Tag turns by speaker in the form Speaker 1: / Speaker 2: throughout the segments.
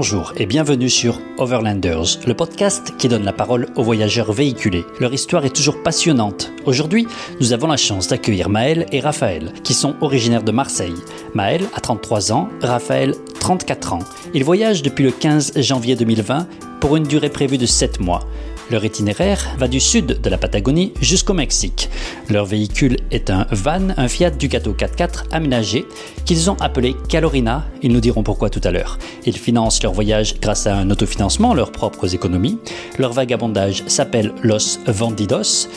Speaker 1: Bonjour et bienvenue sur Overlanders, le podcast qui donne la parole aux voyageurs véhiculés. Leur histoire est toujours passionnante. Aujourd'hui, nous avons la chance d'accueillir Maël et Raphaël, qui sont originaires de Marseille. Maël a 33 ans, Raphaël 34 ans. Ils voyagent depuis le 15 janvier 2020 pour une durée prévue de 7 mois. Leur itinéraire va du sud de la Patagonie jusqu'au Mexique. Leur véhicule est un van, un Fiat Ducato 4x4 aménagé qu'ils ont appelé Calorina. Ils nous diront pourquoi tout à l'heure. Ils financent leur voyage grâce à un autofinancement, leurs propres économies. Leur vagabondage s'appelle Los Vendidos.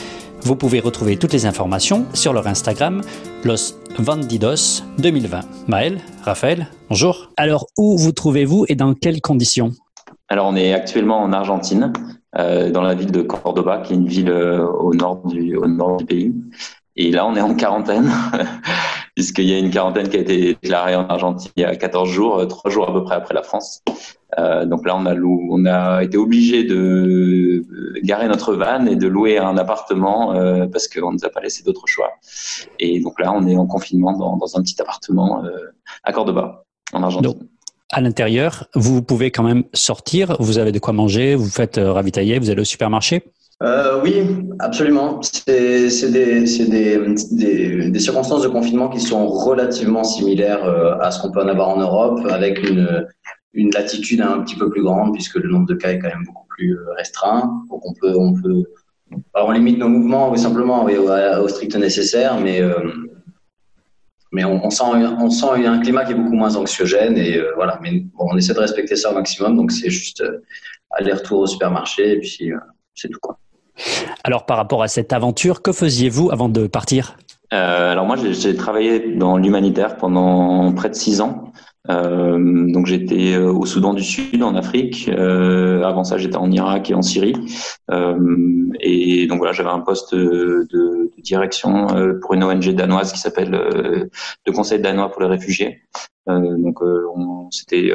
Speaker 1: Vous pouvez retrouver toutes les informations sur leur Instagram, Los Vendidos 2020. Maël, Raphaël, bonjour. Alors, où vous trouvez-vous et dans quelles conditions?
Speaker 2: Alors, on est actuellement en Argentine, dans la ville de Cordoba, qui est une ville euh, au, nord du, au nord du pays. Et là, on est en quarantaine, puisqu'il y a une quarantaine qui a été déclarée en Argentine il y a 14 jours, euh, trois jours à peu près après la France. Euh, donc là, on a, on a été obligé de garer notre van et de louer un appartement euh, parce qu'on ne nous a pas laissé d'autre choix. Et donc là, on est en confinement dans, dans un petit appartement euh, à Cordoba, en Argentine
Speaker 1: à l'intérieur, vous pouvez quand même sortir, vous avez de quoi manger, vous faites euh, ravitailler, vous allez au supermarché
Speaker 3: euh, oui, absolument. C'est des, circonstances de confinement qui sont relativement similaires euh, à ce qu'on peut en avoir en Europe, avec une, latitude un petit peu plus grande, puisque le nombre de cas est quand même beaucoup plus restreint. Donc on peut, on peut, on limite nos mouvements oui, simplement au, strict nécessaire, mais mais on, sent, on sent un climat qui est beaucoup moins anxiogène et euh, voilà. Mais bon, on essaie de respecter ça au maximum, donc c'est juste euh, aller-retour au supermarché et puis euh, c'est tout quoi.
Speaker 1: Alors par rapport à cette aventure, que faisiez-vous avant de partir?
Speaker 2: Alors moi j'ai travaillé dans l'humanitaire pendant près de six ans. Euh, donc j'étais euh, au Soudan du Sud, en Afrique. Euh, avant ça, j'étais en Irak et en Syrie. Euh, et donc voilà, j'avais un poste de, de direction euh, pour une ONG danoise qui s'appelle le Conseil danois pour les réfugiés. donc c'était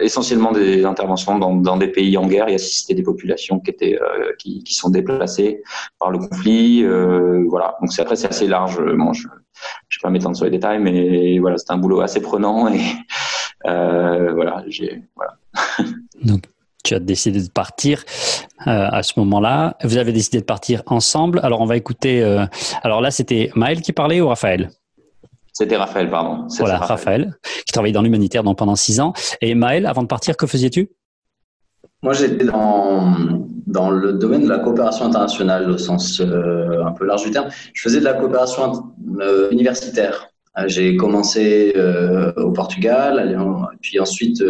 Speaker 2: essentiellement des interventions dans, dans, des pays en guerre et assister des populations qui étaient qui, qui, sont déplacées par le conflit. voilà. Donc après c'est assez large. Moi, je, je vais pas m'étendre sur les détails, mais voilà, c'est un boulot assez prenant et euh, voilà, j'ai voilà.
Speaker 1: Donc tu as décidé de partir euh, à ce moment-là. Vous avez décidé de partir ensemble. Alors on va écouter. Euh, alors là, c'était Maël qui parlait ou Raphaël?
Speaker 2: C'était Raphaël, pardon.
Speaker 1: Voilà, Raphaël. qui travaillait dans l'humanitaire pendant six ans. Et Maël, avant de partir, que faisais-tu
Speaker 3: Moi, j'étais dans dans le domaine de la coopération internationale au sens euh, un peu large du terme. Je faisais de la coopération euh, universitaire. Euh, j'ai commencé au Portugal, puis ensuite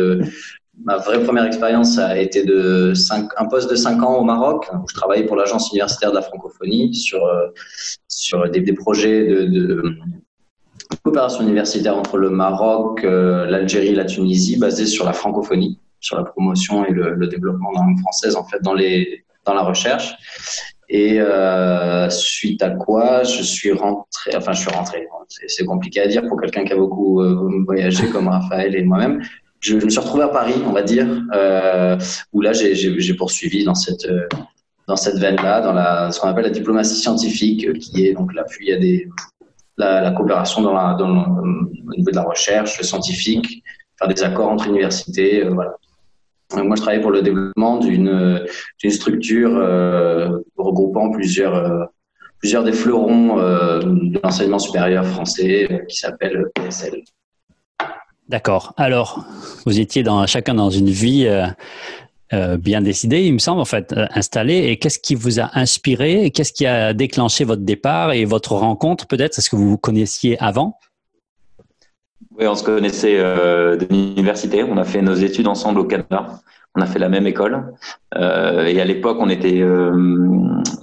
Speaker 3: ma vraie première expérience a été de cinq, un poste de 5 ans au Maroc, où je travaillais pour l'agence universitaire de la francophonie sur, sur des, projets de, de, coopération universitaire entre le Maroc, l'Algérie et la Tunisie, basés sur la francophonie sur la promotion et le, développement dans la langue française en fait dans les dans la recherche. Et euh, suite à quoi, je suis rentré, enfin je suis rentré, c'est compliqué à dire pour quelqu'un qui a beaucoup euh, voyagé comme Raphaël et moi-même. Je, me suis retrouvé à Paris, on va dire, euh, où là j'ai poursuivi dans cette dans cette veine-là, dans la ce qu'on appelle la diplomatie scientifique, qui est donc l'appui à des la, coopération dans dans au niveau de la recherche scientifique, faire des accords entre universités. Moi, je travaille pour le développement d'une structure euh, regroupant plusieurs, euh, plusieurs des fleurons euh, de l'enseignement supérieur français qui s'appelle PSL.
Speaker 1: D'accord. Alors, vous étiez dans, chacun dans une vie bien décidée, il me semble, en fait, installée. Et qu'est-ce qui vous a inspiré? Qu'est-ce qui a déclenché votre départ et votre rencontre, peut-être? Est-ce que vous vous connaissiez avant?
Speaker 2: Oui, on se connaissait euh, de l'université. On a fait nos études ensemble au Canada. On a fait la même école. Euh, et à l'époque, on était, euh,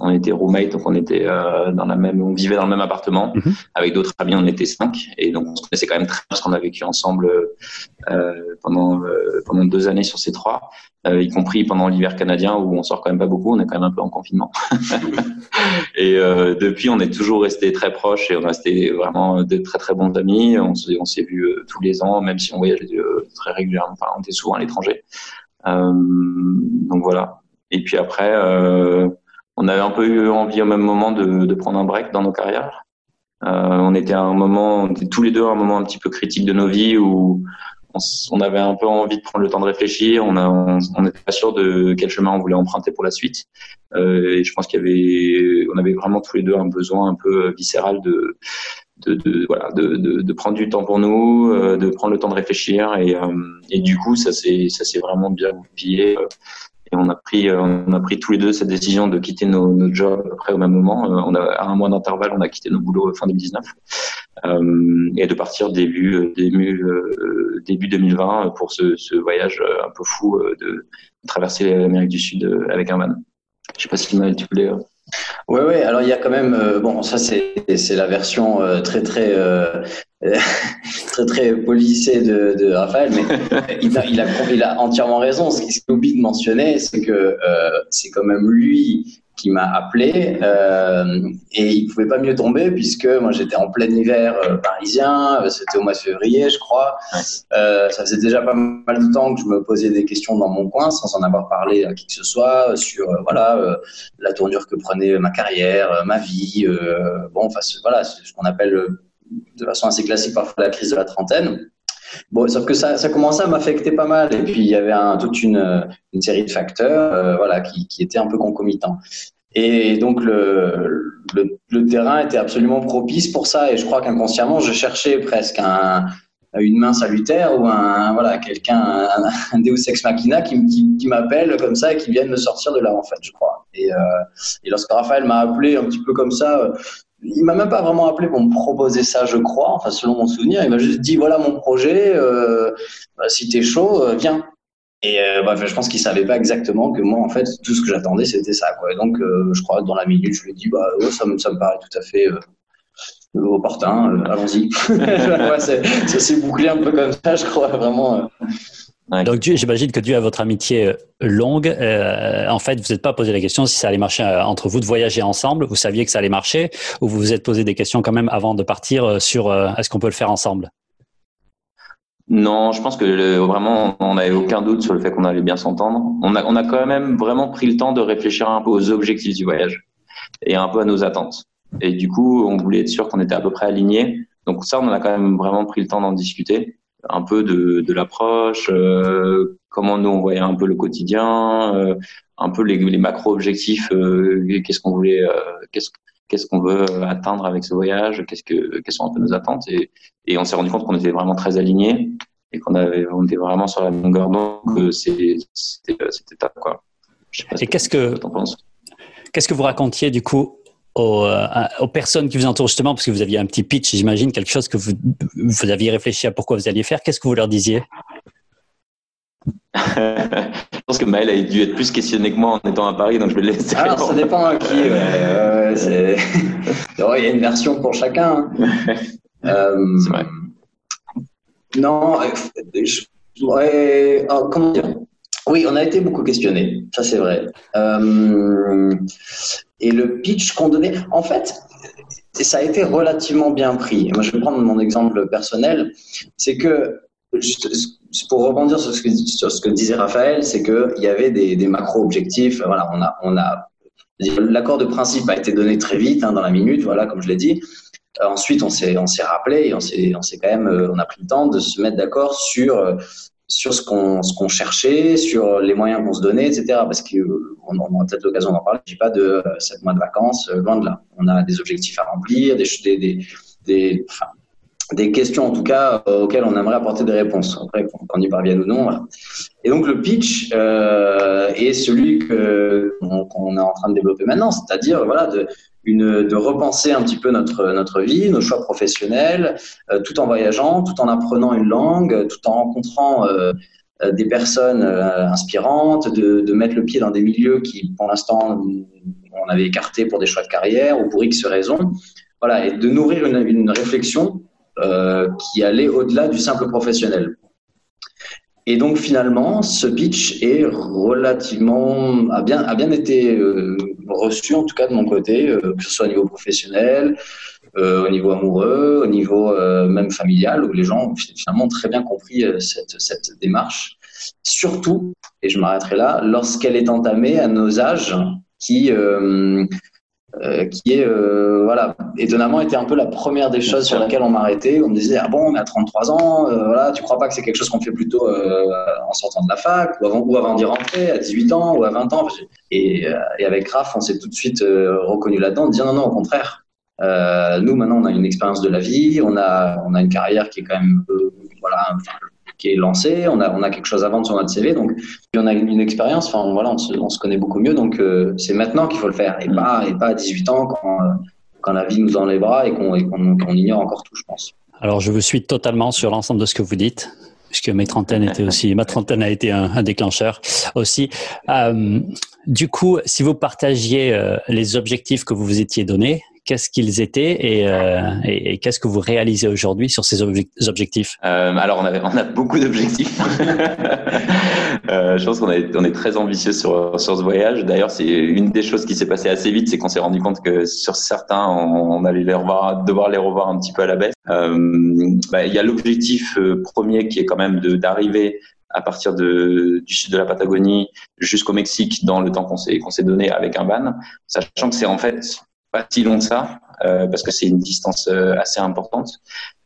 Speaker 2: on était roommate, donc on était euh, dans la même, on vivait dans le même appartement mhm. avec d'autres amis. On était cinq, et donc on se connaissait quand même très bien parce qu'on a vécu ensemble euh, pendant pendant deux années sur ces trois, y compris pendant l'hiver canadien où on sort quand même pas beaucoup. On est quand même un peu en confinement. et depuis, on est toujours resté très proches et on est resté vraiment de très très bons amis. On s'est on vu tous les ans, même si on voyageait très régulièrement. Enfin, on était souvent à l'étranger. Euh, donc voilà. Et puis après, euh, on avait un peu eu envie au même moment de, prendre un break dans nos carrières. Euh, on était à un moment, on était tous les deux à un moment un petit peu critique de nos vies où on, avait un peu envie de prendre le temps de réfléchir. On n'était pas sûr de quel chemin on voulait emprunter pour la suite. et je pense qu'il y avait, vraiment tous les deux un besoin un peu viscéral de de, prendre du temps pour nous, de prendre le temps de réfléchir et, du coup ça s'est vraiment bien goupillé et on a pris, euh, on a pris tous les deux cette décision de quitter nos, nos jobs après au même moment. Euh, on a, à un mois d'intervalle, on a quitté nos boulots fin 2019 euh, et de partir début début début 2020 pour ce, ce voyage un peu fou de traverser l'Amérique du Sud avec un van. Je sais pas si tu voulais.
Speaker 3: Oui, oui. Alors il y a quand même, bon, ça c'est c'est la version très très très très policé de, de Raphaël, mais il a, il, a, il a entièrement raison. Ce qu'il oublie de mentionner, c'est que euh, c'est quand même lui qui m'a appelé euh, et il pouvait pas mieux tomber puisque moi j'étais en plein hiver euh, parisien, euh, c'était au mois de février je crois. Euh, ça faisait déjà pas mal de temps que je me posais des questions dans mon coin sans en avoir parlé à qui que ce soit sur voilà la tournure que prenait ma carrière, ma vie, bon enfin voilà ce qu'on appelle de façon assez classique parfois la crise de la trentaine. Bon, sauf que ça, ça commençait à m'affecter pas mal. Et puis, il y avait toute une, série de facteurs euh, voilà, qui, qui, étaient un peu concomitants. Et donc, le, terrain était absolument propice pour ça. Et je crois qu'inconsciemment, je cherchais presque un, une main salutaire ou un voilà quelqu'un un, Deus ex machina qui, m'appelle comme ça et qui vient me sortir de là en fait je crois euh, et lorsque Raphaël m'a appelé un petit peu comme ça il m'a même pas vraiment appelé pour me proposer ça, je crois, enfin selon mon souvenir. Il m'a juste dit voilà mon projet, euh, bah, si t'es chaud, euh, viens. Et euh, bah, je pense qu'il savait pas exactement que moi en fait tout ce que j'attendais c'était ça. Et donc je crois que dans la minute je lui ai dit bah ça, me, paraît tout à fait opportun, allons-y. ça s'est bouclé un peu comme ça, je crois vraiment.
Speaker 1: Donc, j'imagine que dû à votre amitié euh, longue, euh, en fait, vous n'êtes pas posé la question si ça allait marcher euh, entre vous de voyager ensemble. Vous saviez que ça allait marcher, ou vous vous êtes posé des questions quand même avant de partir sur est-ce qu'on peut le faire ensemble?
Speaker 2: Non, je pense que vraiment, on n'avait aucun doute sur le fait qu'on allait bien s'entendre. On a, on a quand même vraiment pris le temps de réfléchir un peu aux objectifs du voyage et un peu à nos attentes. Et du coup, on voulait être sûr qu'on était à peu près alignés. Donc ça, on a quand même vraiment pris le temps d'en discuter un peu de, de l'approche, euh, comment nous on voyait un peu le quotidien, euh, un peu les, les macro-objectifs, euh, qu'est-ce qu'on voulait, qu'est-ce qu'est-ce qu'on veut atteindre avec ce voyage, qu'est-ce que quelles sont un peu nos attentes et, et on s'est rendu compte qu'on était vraiment très alignés et qu'on avait on était vraiment sur la longueur d'onde c'est c'était top quoi.
Speaker 1: Je sais pas et qu'est-ce que qu'est-ce que vous racontiez du coup aux, euh, aux, personnes qui vous entourent justement, parce que vous aviez un petit pitch, j'imagine, quelque chose que vous, vous aviez réfléchi à pourquoi vous alliez faire. Qu'est-ce que vous leur disiez?
Speaker 2: Je pense que Maël a dû être plus questionné que moi en étant à Paris, donc je vais le laisser.
Speaker 3: Alors, ça dépend à qui. Ouais, il y a une version pour chacun. Hein. euh, c'est vrai. Non, je, ouais, oh, comment dire? Oui, on a été beaucoup questionné, ça c'est vrai. Euh, et le pitch qu'on donnait, en fait, ça a été relativement bien pris. Moi, je vais prendre mon exemple personnel. C'est que, pour rebondir sur ce que, disait Raphaël, c'est qu'il y avait des, macro-objectifs. Voilà, on a, on a, l'accord de principe a été donné très vite, hein, dans la minute, voilà, comme je l'ai dit. Euh, ensuite, on s'est, rappelé et on s'est, on s'est quand même, euh, on a pris le temps de se mettre d'accord sur sur ce qu'on ce qu'on cherchait, sur les moyens qu'on se donnait, etc. Parce qu'on on aura peut-être l'occasion d'en parler. Je dis pas de sept mois de vacances, euh, loin de là. On a des objectifs à remplir, des des des, enfin, des questions en tout cas euh, auxquelles on aimerait apporter des réponses. Après qu'on y parvienne ou non. Voilà. Et donc le pitch euh, est celui que qu'on est en train de développer maintenant, c'est-à-dire voilà de une, de repenser un petit peu notre, notre vie, nos choix professionnels, euh, tout en voyageant, tout en apprenant une langue, tout en rencontrant euh, euh, des personnes inspirantes, de, de, mettre le pied dans des milieux qui, pour l'instant, on avait écarté pour des choix de carrière ou pour X raisons. Voilà, et de nourrir une, une réflexion qui allait au-delà du simple professionnel. Et donc finalement, ce pitch est relativement a bien a bien été euh, reçu en tout cas de mon côté, euh, que ce soit au niveau professionnel, euh, au niveau amoureux, au niveau même familial, où les gens ont finalement très bien compris cette cette démarche. Surtout, et je m'arrêterai là, lorsqu'elle est entamée à nos âges qui euh, qui est, euh, voilà, étonnamment, était un peu la première des choses sur laquelle on m'arrêtait. On me disait, ah bon, on est à 33 ans, euh, voilà, tu crois pas que c'est quelque chose qu'on fait plutôt en sortant de la fac, ou avant, d'y rentrer, à 18 ans, ou à 20 ans? Et, avec Raph, on s'est tout de suite reconnu là-dedans, de dire non, non, au contraire. nous, maintenant, on a une expérience de la vie, on a, on a une carrière qui est quand même, voilà, qui est lancé, on a, on a quelque chose à vendre sur notre CV, donc on a une, expérience, enfin voilà, on se, on se, connaît beaucoup mieux, donc euh, c'est maintenant qu'il faut le faire, et, pas, et pas à 18 ans quand, euh, quand la vie nous enlèvera et qu'on ignore encore tout, je pense.
Speaker 1: Alors je vous suis totalement sur l'ensemble de ce que vous dites puisque mes trentaines étaient aussi, ma trentaine a été un, déclencheur aussi. Euh, du coup, si vous partagiez les objectifs que vous vous étiez donnés, qu'est-ce qu'ils étaient euh, et, et, qu'est-ce que vous réalisez aujourd'hui sur ces objectifs?
Speaker 2: Euh, Alors, on, avait, on a beaucoup d'objectifs. euh, je pense qu'on est, on est très ambitieux sur, sur ce voyage. D'ailleurs, c'est une des choses qui s'est passée assez vite, c'est qu'on s'est rendu compte que sur certains, on, allait les revoir, devoir les revoir un petit peu à la baisse. Euh, bah, il y a l'objectif euh, premier qui est quand même d'arriver à partir de, du sud de la Patagonie jusqu'au Mexique dans le temps qu'on s'est s'est donné avec un van, sachant que c'est en fait pas si long que ça, euh, parce que c'est une distance euh, assez importante,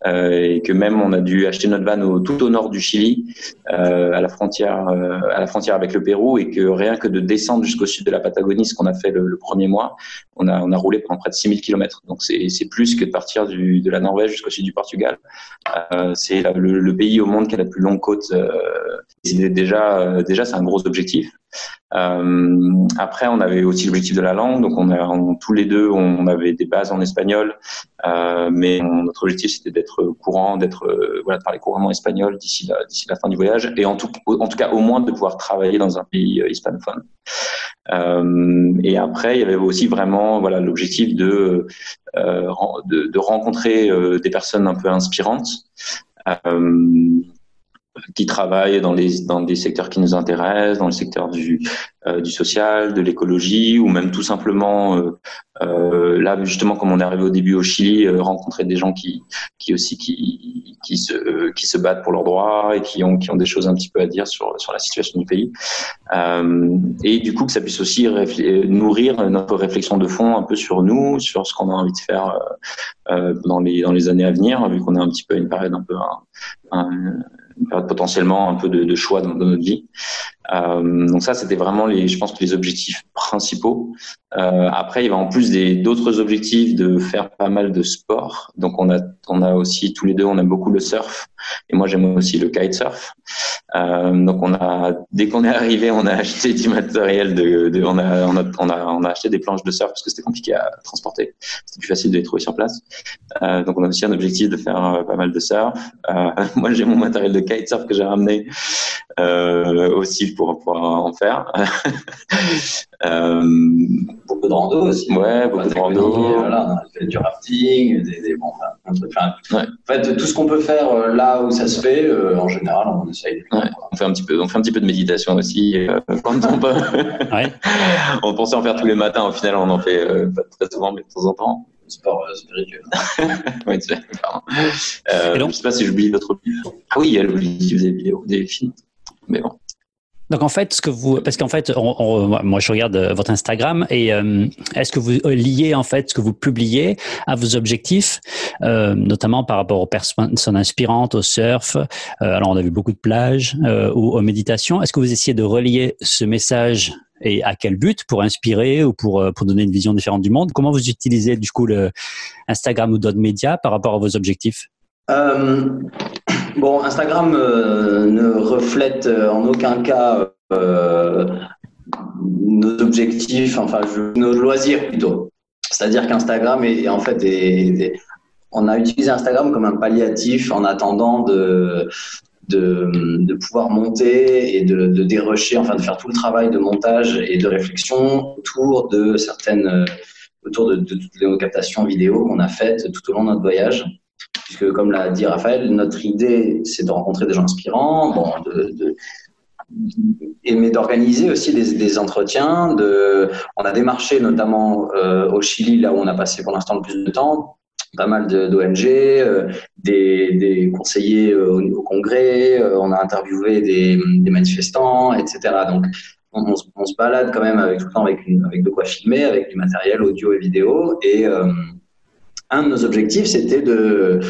Speaker 2: et que même on a dû acheter notre van au, tout au nord du Chili, euh, à la frontière, euh, à la frontière avec le Pérou, et que rien que de descendre jusqu'au sud de la Patagonie, ce qu'on a fait le, premier mois, on a, on a roulé pendant près de 6000 km. Donc c'est plus que de partir de la Norvège jusqu'au sud du Portugal. c'est le, pays au monde qui a la plus longue côte. déjà, déjà c'est un gros objectif. Euh, après, on avait aussi l'objectif de la langue, donc on, a, tous les deux, on avait des bases en espagnol, euh, mais notre objectif c'était d'être courant, d'être euh, voilà, de parler couramment espagnol d'ici la, d'ici la fin du voyage, et en tout, en tout cas au moins de pouvoir travailler dans un pays euh, hispanophone. Euh, et après, il y avait aussi vraiment voilà l'objectif de, de, rencontrer des personnes un peu inspirantes. Euh, qui travaillent dans les dans des secteurs qui nous intéressent, dans le secteur du euh, du social, de l'écologie, ou même tout simplement euh, euh, là justement comme on est arrivé au début au Chili, euh, rencontrer des gens qui qui aussi qui qui se qui se battent pour leurs droits et qui ont qui ont des choses un petit peu à dire sur sur la situation du pays, et du coup que ça puisse aussi nourrir notre réflexion de fond un peu sur nous, sur ce qu'on a envie de faire dans les dans les années à venir, vu qu'on est un petit peu à une période un peu un, potentiellement un peu de, choix dans, notre vie. Euh, donc ça, c'était vraiment les, je pense que les objectifs principaux. Euh, après, il y a en plus d'autres objectifs de faire pas mal de sport. Donc on a on a aussi tous les deux, on aime beaucoup le surf et moi j'aime aussi le kitesurf. Euh, donc on a dès qu'on est arrivé, on a acheté du matériel de, de on, a, on, a, on a on a acheté des planches de surf parce que c'était compliqué à transporter. C'était plus facile de les trouver sur place. Euh, donc on a aussi un objectif de faire euh, pas mal de surf. Euh, moi j'ai mon matériel de kitesurf que j'ai ramené euh, aussi pour pouvoir en faire.
Speaker 3: euh, beaucoup de rando aussi.
Speaker 2: Ouais, beaucoup de rando.
Speaker 3: Voilà, on a fait du rafting, des, des bon, enfin, ouais. En fait, tout ce qu'on peut faire euh, là où ça se fait, euh, en général, on essaye.
Speaker 2: Ouais, on fait un petit peu, on fait un petit peu de méditation aussi euh, quand on peut. ouais. on pensait en faire tous les matins, au final, on en fait euh, pas très souvent, mais de temps en temps
Speaker 3: sport euh, spirituel.
Speaker 2: oui, tu sais, euh, donc, je sais pas si j'oublie votre livre. Ah oui, il y a le livre des vidéos, des films. Mais bon.
Speaker 1: Donc en fait, parce qu'en fait, moi je regarde euh, votre Instagram et euh, est-ce que vous liez en fait ce que vous publiez à vos objectifs, euh, notamment par rapport aux personnes inspirantes, au surf. Euh, alors on a vu beaucoup de plages euh, ou aux méditations. Est-ce que vous essayez de relier ce message et à quel but? Pour inspirer ou pour pour donner une vision différente du monde? Comment vous utilisez du coup le Instagram ou d'autres médias par rapport à vos objectifs?
Speaker 3: Bon, Instagram euh, ne reflète euh, en aucun cas euh, nos objectifs, enfin nos loisirs plutôt. C'est-à-dire qu'Instagram est, en fait on a utilisé Instagram comme un palliatif en attendant de, pouvoir monter et de, dérocher, enfin de faire tout le travail de montage et de réflexion autour de certaines, autour de toutes les captations vidéo qu'on a faites tout au long de notre voyage puisque comme l'a dit Raphaël, notre idée, c'est de rencontrer des gens inspirants, bon, de, de mais d'organiser aussi des, entretiens. On a démarché notamment euh, au Chili, là où on a passé pour l'instant le plus de temps, pas mal d'ONG, euh, des, conseillers euh, au, congrès, on a interviewé des, manifestants, etc. Donc on, se balade quand même avec tout le temps avec de quoi filmer, avec du matériel audio et vidéo. Et un de nos objectifs, c'était de,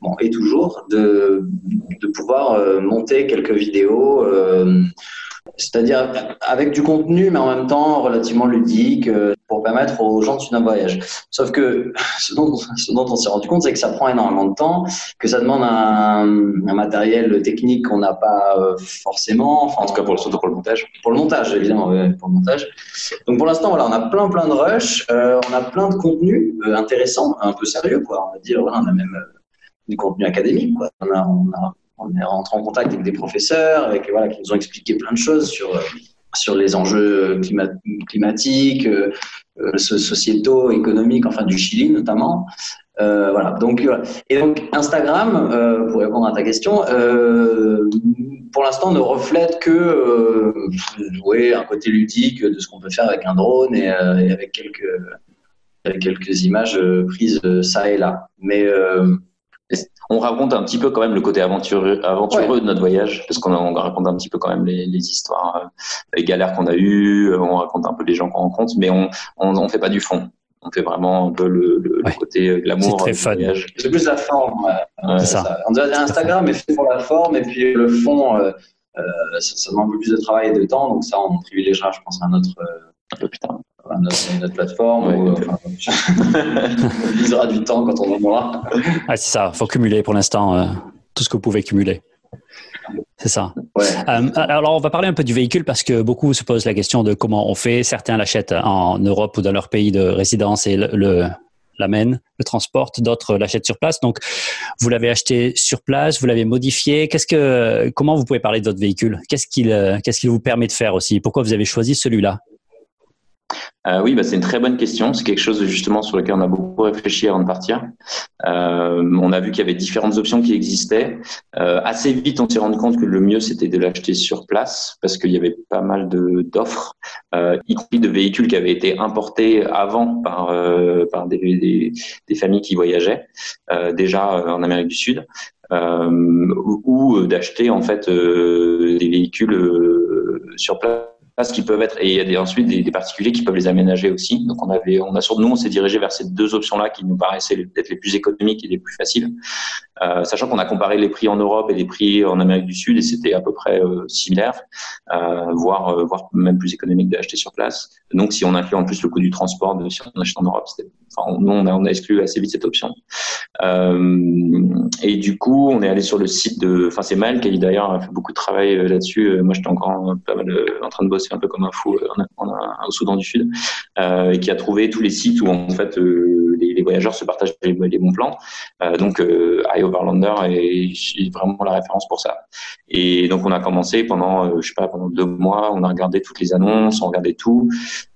Speaker 3: bon, et toujours, de, de pouvoir monter quelques vidéos c'est-à-dire avec du contenu, mais en même temps relativement ludique, euh, pour permettre aux gens de suivre un voyage. Sauf que ce dont, on s'est rendu compte, c'est que ça prend énormément de temps, que ça demande un, matériel technique qu'on n'a pas euh, forcément.
Speaker 2: en tout cas, pour le, pour le montage.
Speaker 3: Pour le montage, évidemment, pour le montage. Donc pour l'instant, voilà, on a plein plein de rush, euh, on a plein de contenu intéressant, un peu sérieux, quoi. On va dire, voilà, on a même du contenu académique, quoi. On a, on a on est rentré en contact avec des professeurs avec, voilà, qui nous ont expliqué plein de choses sur, euh, sur les enjeux climatiques, euh, euh, sociétaux, économiques, enfin du Chili notamment. voilà. Donc, et donc Instagram, pour répondre à ta question, pour l'instant ne reflète que ouais, un côté ludique de ce qu'on peut faire avec un drone et, avec quelques avec quelques images prises ça et là. Mais
Speaker 2: on raconte un petit peu quand même le côté aventureux, aventureux de notre voyage, parce qu'on raconte un petit peu quand même les, histoires, euh, les galères qu'on a eues, on raconte un peu les gens qu'on rencontre, mais on, on, fait pas du fond. On fait vraiment un peu le, côté glamour
Speaker 1: du voyage.
Speaker 3: C'est plus la forme. ça. On dirait Instagram est fait pour la forme, et puis le fond, euh, euh, ça, demande un peu plus de travail et de temps, donc ça, on privilégiera, je pense, un autre. un peu plus tard notre, plateforme. Ouais, on visera du temps quand on en aura.
Speaker 1: Ah, c'est ça, il faut cumuler pour l'instant euh, tout ce que vous pouvez cumuler. C'est ça. Euh, alors, on va parler un peu du véhicule parce que beaucoup se posent la question de comment on fait. Certains l'achètent en Europe ou dans leur pays de résidence et le, l'amènent, le transportent. D'autres l'achètent sur place. Donc, vous l'avez acheté sur place, vous l'avez modifié. Qu'est-ce que, comment vous pouvez parler de votre véhicule? Qu'est-ce qu'il, euh, qu'est-ce qu'il vous permet de faire aussi? Pourquoi vous avez choisi celui-là?
Speaker 2: Euh, oui, bah, c'est une très bonne question. C'est quelque chose justement sur lequel on a beaucoup réfléchi avant de partir. Euh, on a vu qu'il y avait différentes options qui existaient. Euh, assez vite, on s'est rendu compte que le mieux c'était de l'acheter sur place parce qu'il y avait pas mal d'offres, y compris de véhicules qui avaient été importés avant par des, familles qui voyageaient déjà en Amérique du Sud. ou, ou d'acheter en fait des véhicules sur place qui peuvent être, et il y a ensuite des, particuliers qui peuvent les aménager aussi. Donc on avait, on a sur nous, on s'est dirigé vers ces deux options-là qui nous paraissaient peut-être les plus économiques et les plus faciles, euh, sachant qu'on a comparé les prix en Europe et les prix en Amérique du Sud et c'était à peu près euh, similaire, euh, voire, voire même plus économique d'acheter sur place. Donc si on inclut en plus le coût du transport, de, si on achète en Europe, enfin, nous on a, exclu assez vite cette option. Euh, et du coup, on est allé sur le site de, enfin c'est Mal qui d'ailleurs a fait beaucoup de travail là-dessus. Moi j'étais encore pas mal en train de bosser un peu comme un fou au Soudan du Sud, euh, et qui a trouvé tous les sites où en fait euh, les, voyageurs se partagent les, bons plans. Euh, donc iOverlander est vraiment la référence pour ça. Et donc on a commencé pendant, je sais pas, pendant deux mois, on a regardé toutes les annonces, on regardait tout.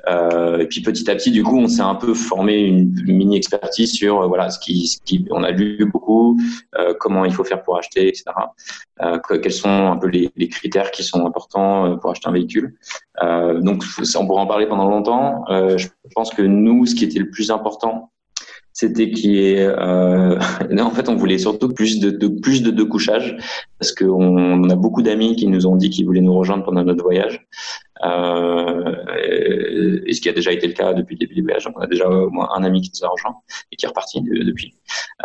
Speaker 2: Euh, et puis petit à petit, du coup, on s'est un peu formé une, mini expertise sur euh, voilà ce qui, ce qui, on a lu beaucoup, euh, comment il faut faire pour acheter, etc. Euh, quels sont un peu les, les, critères qui sont importants euh, pour acheter un véhicule. donc, on pourrait en parler pendant longtemps. je pense que nous, ce qui était le plus important, c'était qui est euh, en fait on voulait surtout plus de, de plus de deux couchages parce qu'on on a beaucoup d'amis qui nous ont dit qu'ils voulaient nous rejoindre pendant notre voyage euh, et ce qui a déjà été le cas depuis le début du voyage. On a déjà au moins un ami qui nous a rejoint et qui est reparti depuis.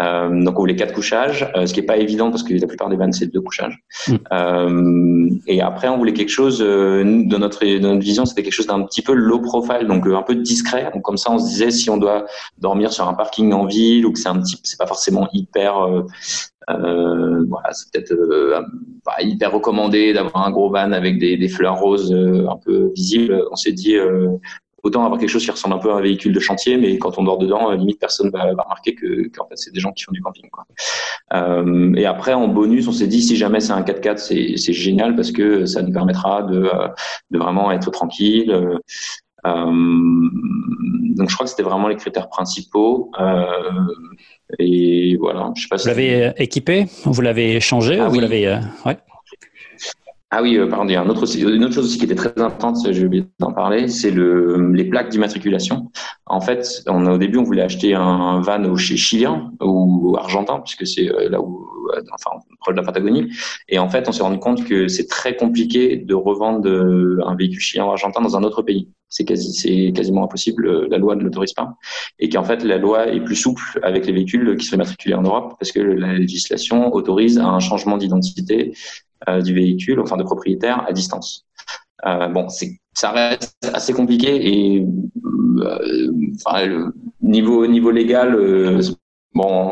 Speaker 2: Euh, donc on voulait quatre couchages, euh, ce qui est pas évident parce que la plupart des vannes c'est deux couchages. Mm. Euh, et après on voulait quelque chose euh, de notre de notre vision, c'était quelque chose d'un petit peu low profile, donc un peu discret. Donc comme ça on se disait si on doit dormir sur un parking en ville ou que c'est un petit, c'est pas forcément hyper euh, voilà, c'est peut-être euh, hyper recommandé d'avoir un gros van avec des, des fleurs roses euh, un peu visibles. On s'est dit autant avoir quelque chose qui ressemble un peu à un véhicule de chantier, mais quand on dort dedans, limite personne va, va remarquer que qu'en fait c'est des gens qui font du camping. Quoi. Euh, et après en bonus, on s'est dit si jamais c'est un 4x4, c'est, génial parce que ça nous permettra de, de vraiment être tranquille. Euh, donc je crois que c'était vraiment les critères principaux. Euh, et voilà, je sais pas.
Speaker 1: Vous l'avez équipé? Vous l'avez changé?
Speaker 2: Ah
Speaker 1: Vous l'avez, ouais.
Speaker 2: Ah oui, euh, pardon, il y a un autre, une autre chose aussi qui était très importante, j'ai oublié d'en parler, c'est le, les plaques d'immatriculation. En fait, on, au début, on voulait acheter un van chez chilien ou argentin, puisque c'est euh, là où, euh, enfin, proche de la Patagonie. Et en fait, on s'est rendu compte que c'est très compliqué de revendre un véhicule chilien ou argentin dans un autre pays. C'est quasi, quasiment impossible. La loi ne l'autorise pas. Et qu'en fait, la loi est plus souple avec les véhicules qui sont immatriculés en Europe, parce que la législation autorise un changement d'identité du véhicule, enfin de propriétaire, à distance. Euh, bon, c'est ça reste assez compliqué et euh, enfin, le niveau niveau légal euh, bon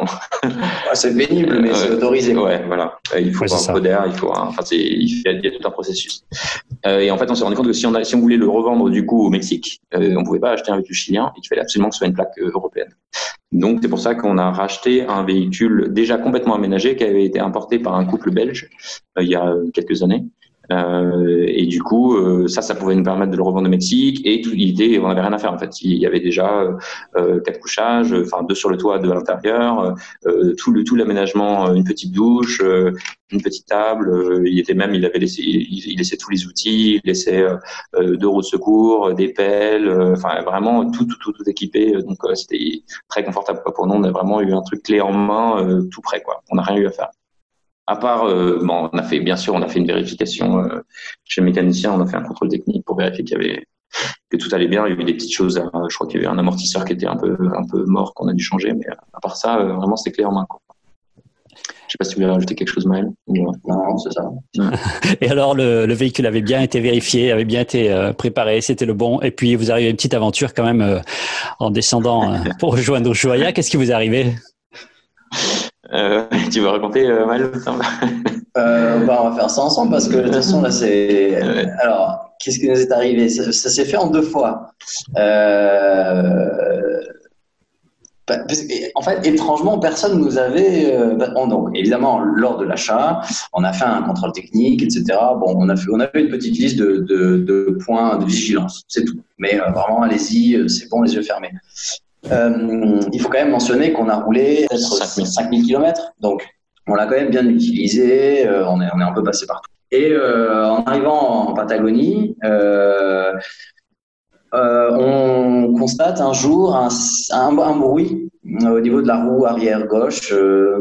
Speaker 3: c'est pénible mais c'est autorisé.
Speaker 2: ouais voilà. Il faut un codeur il faut enfin c'est il, y a tout un processus. Euh, et en fait on s'est rendu compte que si on a, si on voulait le revendre du coup au Mexique euh, on pouvait pas acheter un véhicule chilien et qu'il fallait absolument que ce soit une plaque européenne donc c'est pour ça qu'on a racheté un véhicule déjà complètement aménagé qui avait été importé par un couple belge euh, il y a quelques années. Euh, et du coup, euh, ça, ça pouvait nous permettre de le revendre au Mexique. Et tout, était, on n'avait rien à faire en fait. Il y avait déjà euh, quatre couchages, enfin deux sur le toit, deux à l'intérieur, euh, tout le tout l'aménagement, une petite douche, une petite table. il était même, il avait laissé, il, laissait tous les outils, il laissait deux roues de secours, des pelles, enfin vraiment tout, tout, tout, tout équipé. Donc c'était très confortable pour nous. On a vraiment eu un truc clé en main, tout prêt quoi. On n'a rien eu à faire. À part, euh, bon, on a fait, bien sûr, on a fait une vérification euh, chez le mécanicien, on a fait un contrôle technique pour vérifier qu'il y avait que tout allait bien. Il y avait des petites choses. je crois qu'il y avait un amortisseur qui était un peu un peu mort qu'on a dû changer, mais à part ça, euh, vraiment, c'est clair en main. Quoi. Je sais pas si vous voulez rajouter quelque chose, Maël.
Speaker 3: Non, c'est ça.
Speaker 1: Et alors, le, le, véhicule avait bien été vérifié, avait bien été euh, préparé, c'était le bon. Et puis, vous arrivez à une petite aventure quand même euh, en descendant euh, pour rejoindre Ushuaia. Qu'est-ce qui vous est arrivé?
Speaker 2: Euh, tu veux raconter euh, Mal
Speaker 3: euh, bah, On va faire ça ensemble parce que de toute façon, là, c'est. Alors, qu'est-ce qui nous est arrivé? Ça, s'est fait en deux fois. Euh... Bah, en fait, étrangement, personne nous avait. Euh, bah, donc, évidemment, lors de l'achat, on a fait un contrôle technique, etc. Bon, on a fait, on avait une petite liste de, de, de points de vigilance, c'est tout. Mais vraiment, allez-y, c'est bon, les yeux fermés. Euh, il faut quand même mentionner qu'on a roulé 5000 km, donc on l'a quand même bien utilisé, euh, on, est, on est un peu passé partout. Et euh, en arrivant en Patagonie, on constate un jour un, un, bruit au niveau de la roue arrière gauche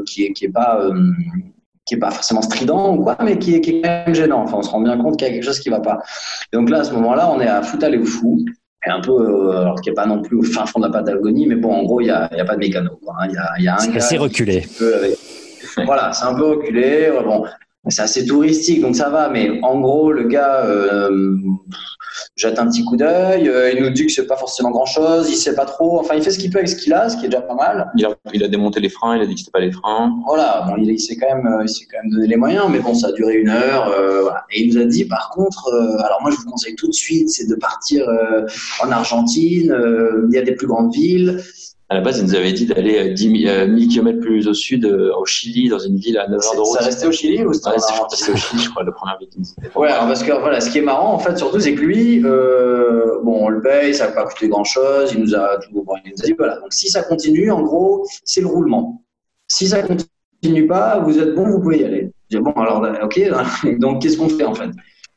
Speaker 3: qui est, qui est pas qui est pas forcément strident ou quoi, mais qui est, qui est quand même gênant. Enfin, on se rend bien compte qu'il y a quelque chose qui va pas. donc là, à ce moment-là, on est à foutre aller au fou un peu, euh, alors qu'il n'est pas non plus au fin fond de la Patagonie, mais bon, en gros, il n'y a, a, pas de mécano. Hein. Il y, a, y a
Speaker 1: C'est reculé.
Speaker 3: voilà, c'est un peu reculé. Bon, c'est assez touristique, donc ça va. Mais en gros, le gars euh, jette un petit coup d'œil. Euh, il nous dit que c'est pas forcément grand-chose. Il sait pas trop. Enfin, il fait ce qu'il peut avec ce qu'il a, ce qui est déjà pas mal.
Speaker 2: Il a, il a démonté les freins. Il a dit que c'était pas les freins.
Speaker 3: Voilà. Bon, il, il s'est quand même, il s'est quand même donné les moyens. Mais bon, ça a duré une heure. Euh, voilà. Et il nous a dit, par contre, euh, alors moi, je vous conseille tout de suite, c'est de partir en Argentine. il y a des plus grandes villes
Speaker 2: à la base, ils nous avaient dit d'aller 10 000, 1000 km plus au sud, euh, au Chili, dans une ville à 9 heures de route.
Speaker 3: Ça restait au Chili ou c'était
Speaker 2: ouais, au Chili, je crois, le premier week
Speaker 3: Ouais, alors parce que voilà, ce qui est marrant, en fait, surtout, c'est que lui, euh, bon, on le paye, ça va pas coûter grand chose, il nous a tout, bon, il nous a dit, voilà. Donc, si ça continue, en gros, c'est le roulement. Si ça continue pas, vous êtes bon, vous pouvez y aller. Je dis, bon, alors, ok, donc, qu'est-ce qu'on fait, en fait?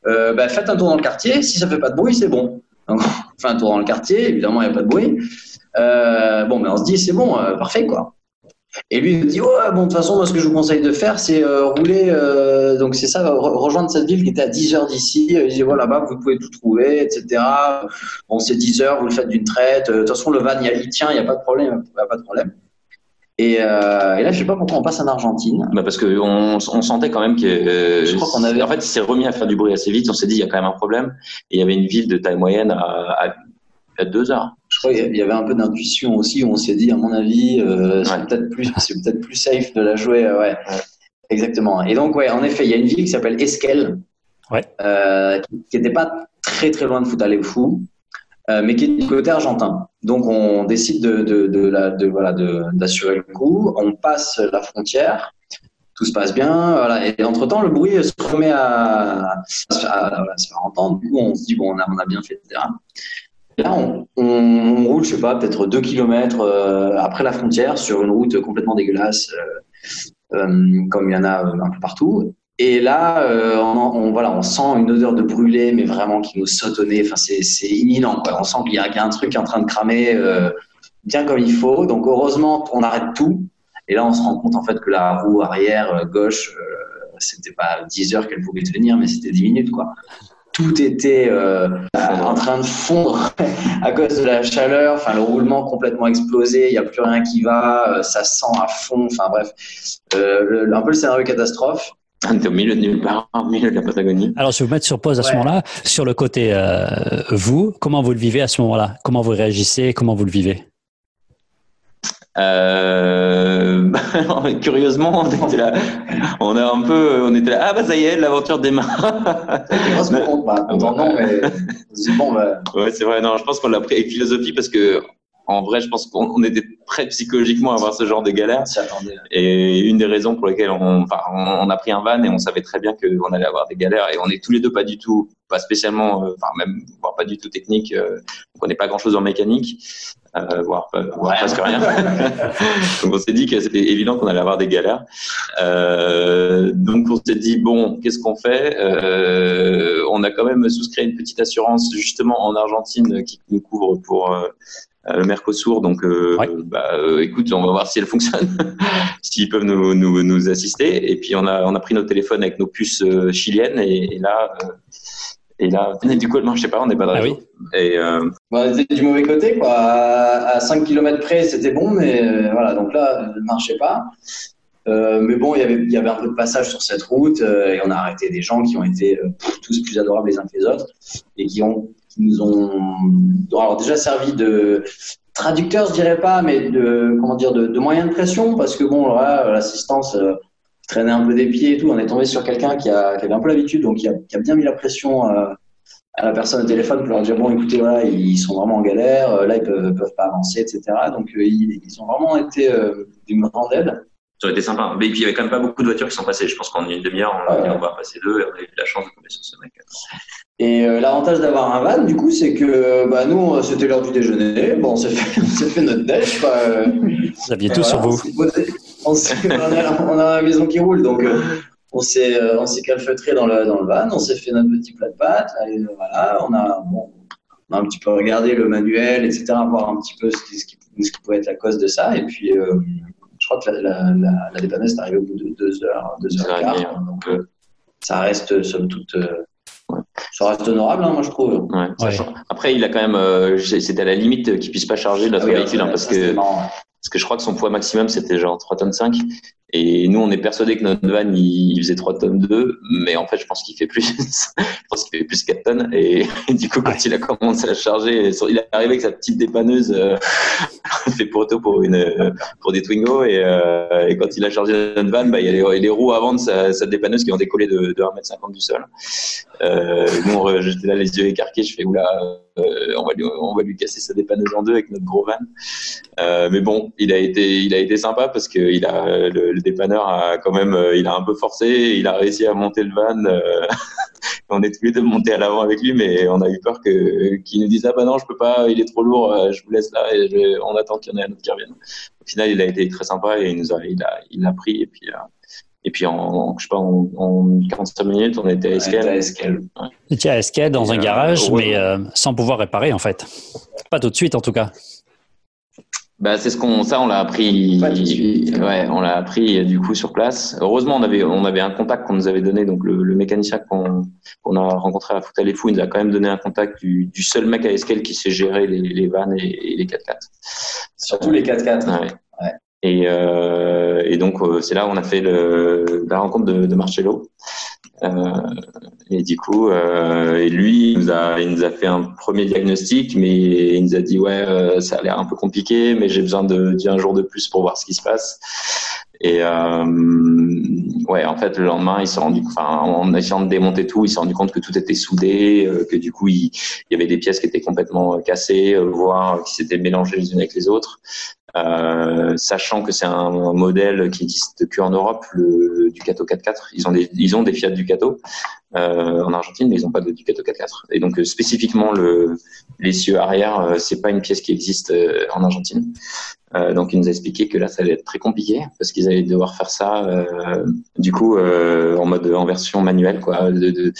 Speaker 3: Euh, bah, faites un tour dans le quartier, si ça fait pas de bruit, c'est bon. Donc, on fait un tour dans le quartier, évidemment, il n'y a pas de bruit. Euh, bon, mais on se dit, c'est bon, euh, parfait, quoi. Et lui, il dit, ouais, bon, de toute façon, moi, ce que je vous conseille de faire, c'est euh, rouler, donc c'est ça, rejoindre cette ville qui était à 10 heures d'ici. Il dit, voilà, là-bas, vous pouvez tout trouver, etc. Bon, c'est 10 heures, vous le faites d'une traite. De toute façon, le van, il, tient, il n'y a pas de problème. Il a pas de problème. Et, et, là, je sais pas pourquoi on passe en Argentine.
Speaker 2: Bah parce qu'on on sentait quand même que.
Speaker 3: je crois qu'on avait.
Speaker 2: En fait, il s'est remis à faire du bruit assez vite. On s'est dit, il y a quand même un problème. Et il y avait une ville de taille moyenne à, à, à deux heures
Speaker 3: il y avait un peu d'intuition aussi où on s'est dit, à mon avis, euh, c'est peut-être plus, c'est peut-être plus safe de la jouer. Euh, ouais. Exactement. Et donc, ouais, en effet, il y a une ville qui s'appelle Esquel,
Speaker 1: ouais.
Speaker 3: euh, qui n'était pas très très loin de Fouta Fou, euh, mais qui est du côté argentin. Donc, on décide de, de, de, la, de voilà, d'assurer le coup. On passe la frontière. Tout se passe bien, voilà. Et entre temps, le bruit se remet à, à, à, se faire entendre. Du coup, on se dit bon, on a, on a bien fait, etc. Là, on, roule, je sais pas, peut-être 2 km euh, après la frontière sur une route complètement dégueulasse, euh, euh, comme il y en a un peu partout. Et là, on, voilà, on sent une odeur de brûlé, mais vraiment qui nous saute au nez. Enfin, c'est imminent. On sent qu'il y, a un truc en train de cramer bien comme il faut. Donc heureusement, on arrête tout. Et là, on se rend compte en fait que la roue arrière gauche, c'était pas 10 heures qu'elle pouvait tenir, mais c'était 10 minutes, quoi tout était euh, en train de fondre à cause de la chaleur. Enfin, le roulement complètement explosé. Il n'y a plus rien qui va. Euh, ça sent à fond. Enfin, bref, euh, un peu le scénario catastrophe.
Speaker 2: On est au milieu de nulle part, au milieu de la Patagonie.
Speaker 1: Alors, je vais vous mettre sur pause à ce moment-là. Sur le côté vous, comment vous le vivez à ce moment-là? Comment vous réagissez? Comment vous le vivez?
Speaker 2: Euh, curieusement, on était là, on a un peu, on était là, ah bah ça y est, l'aventure démarre.
Speaker 3: Bah, non, mais bon, bah.
Speaker 2: Ouais, c'est vrai. Non, je pense qu'on l'a pris avec philosophie parce que en vrai, je pense qu'on était prêt psychologiquement à avoir ce genre de galère. Et une des raisons pour lesquelles on, enfin, on, a pris un van et on savait très bien qu'on allait avoir des galères et on est tous les deux pas du tout, pas spécialement, euh, enfin même voire pas du tout technique, euh, on connaît pas grand chose en mécanique euh, voire, voire presque rien. donc on s'est dit que c'était évident qu'on allait avoir des galères. Euh, donc on s'est dit bon, qu'est-ce qu'on fait? Euh, On a quand même souscrit une petite assurance justement en Argentine qui nous couvre pour euh, le Mercosur. Donc, euh, bah, euh, écoute, on va voir si elle fonctionne, s'ils peuvent nous, nous, nous, assister. Et puis, on a, on a pris nos téléphones avec nos puces chiliennes. Et, et là, et là, du coup, je sais pas, on n'est pas dans ah oui.
Speaker 3: Et euh... bah, du mauvais côté, quoi. À, 5 km près, c'était bon, mais euh, voilà, donc là, ne marchait pas. Euh, mais bon, il y, avait, il y avait un peu de passage sur cette route euh, et on a arrêté des gens qui ont été euh, tous plus adorables les uns que les autres et qui, ont, qui nous ont alors déjà servi de traducteurs, je dirais pas, mais de, comment dire, de, de moyens de pression parce que bon, l'assistance traînait un peu des pieds et tout. On est tombé sur quelqu'un qui, a, qui avait un peu l'habitude, donc qui a, qui a, bien mis la pression à, à, la personne au téléphone pour leur dire bon, écoutez, voilà, ils sont vraiment en galère, euh, là, ils peuvent, peuvent pas avancer, etc. Donc, euh, ils, ils, ont vraiment été euh, d'une grande aide.
Speaker 2: Ça aurait été sympa. Mais puis, il y avait quand même pas beaucoup de voitures qui sont passées. Je pense qu'en une demi-heure, on, ouais. on va passer deux et on a eu la chance de tomber sur ce mec.
Speaker 3: Et euh, l'avantage d'avoir un van, du coup, c'est que bah, nous, c'était l'heure du déjeuner. Bon, on s'est fait, fait, notre déj. Quoi.
Speaker 1: Vous aviez tout voilà, sur vous.
Speaker 3: On, on, a, on, a, la maison qui roule, donc euh, on s'est euh, on s'est calfeutré dans le, dans le van. On s'est fait notre petit plat de pâtes. Et, voilà, on a, bon, on a un petit peu regardé le manuel, etc., voir un petit peu ce qui, ce qui, ce qui pouvait être la cause de ça. Et puis, euh, je crois que la, la, la, la dépanneuse est arrivée au bout de deux heures, deux heures et quart. Donc, ça reste, somme toute,
Speaker 2: Ouais.
Speaker 3: Ça reste honorable, hein, moi je trouve.
Speaker 2: Ouais, ouais. Après, il a quand même, euh, c'était à la limite qu'il puisse pas charger notre ah oui, véhicule, hein, parce que parce que je crois que son poids maximum c'était genre 3 tonnes 5 et nous on est persuadé que notre van il, il faisait 3 tonnes 2 mais en fait je pense qu'il fait plus je pense qu'il fait plus 4 tonnes. Et, et du coup quand ouais. il a commencé à charger il est arrivé avec sa petite dépanneuse euh, fait pour auto pour une pour des Twingo. Et, euh, et quand il a chargé notre van bah, il y a les, les roues avant de sa, sa, dépanneuse qui ont décollé de, de 1m50 du sol. Euh, nous j'étais là les yeux écarqués je fais oula euh, on va lui on va lui casser sa dépanneuse en deux avec notre gros van. Euh, mais bon il a été il a été sympa parce que il a le, le, dépanneur a quand même il a un peu forcé il a réussi à monter le van on est tous les deux montés à l'avant avec lui mais on a eu peur que qu'il nous dise ah bah non je peux pas il est trop lourd je vous laisse là et je, on attend qu'il y en ait un autre qui revienne au final il a été très sympa et il nous a il a il l'a pris et puis euh, et puis, en, je sais pas, en, en 45 minutes, on était à Esquel.
Speaker 3: à Esquel.
Speaker 1: Ouais. À Esquel dans et un euh, garage, ouais. mais euh, sans pouvoir réparer, en fait. Pas tout de suite, en tout cas.
Speaker 2: Bah, c'est ce qu'on, ça, on l'a appris. Ouais, on l'a appris du coup sur place. Heureusement, on avait, on avait un contact qu'on nous avait donné. Donc le, le mécanicien qu'on, qu'on a rencontré à Fouta les Fous, il nous a quand même donné un contact du, du seul mec à Esquel qui sait gérer les, les vannes et, et les 4x4.
Speaker 3: Surtout les 4x4.
Speaker 2: Ouais. ouais. Et, euh, et donc euh, c'est là où on a fait le, la rencontre de, de Marcello. Euh, et du coup, euh, et lui, il nous, a, il nous a fait un premier diagnostic, mais il nous a dit ouais, euh, ça a l'air un peu compliqué, mais j'ai besoin de d'un jour de plus pour voir ce qui se passe. Et ouais, en fait, le lendemain, il s'est rendu, enfin, en essayant de démonter tout, il s'est rendu compte que tout était soudé, que du coup, il, y avait des pièces qui étaient complètement cassées, voire qui s'étaient mélangées les unes avec les autres. Euh, sachant que c'est un, un, modèle qui existe que en Europe, le Ducato 4x4. Ils ont des, ils ont des Fiat Ducato, euh, en Argentine, mais ils n'ont pas de Ducato 4x4. Et donc spécifiquement le l'essieu arrière, c'est pas une pièce qui existe en Argentine. Euh, donc, il nous a expliqué que là, ça allait être très compliqué parce qu'ils allaient devoir faire ça, euh, du coup, euh, en mode en version manuelle, quoi, de, de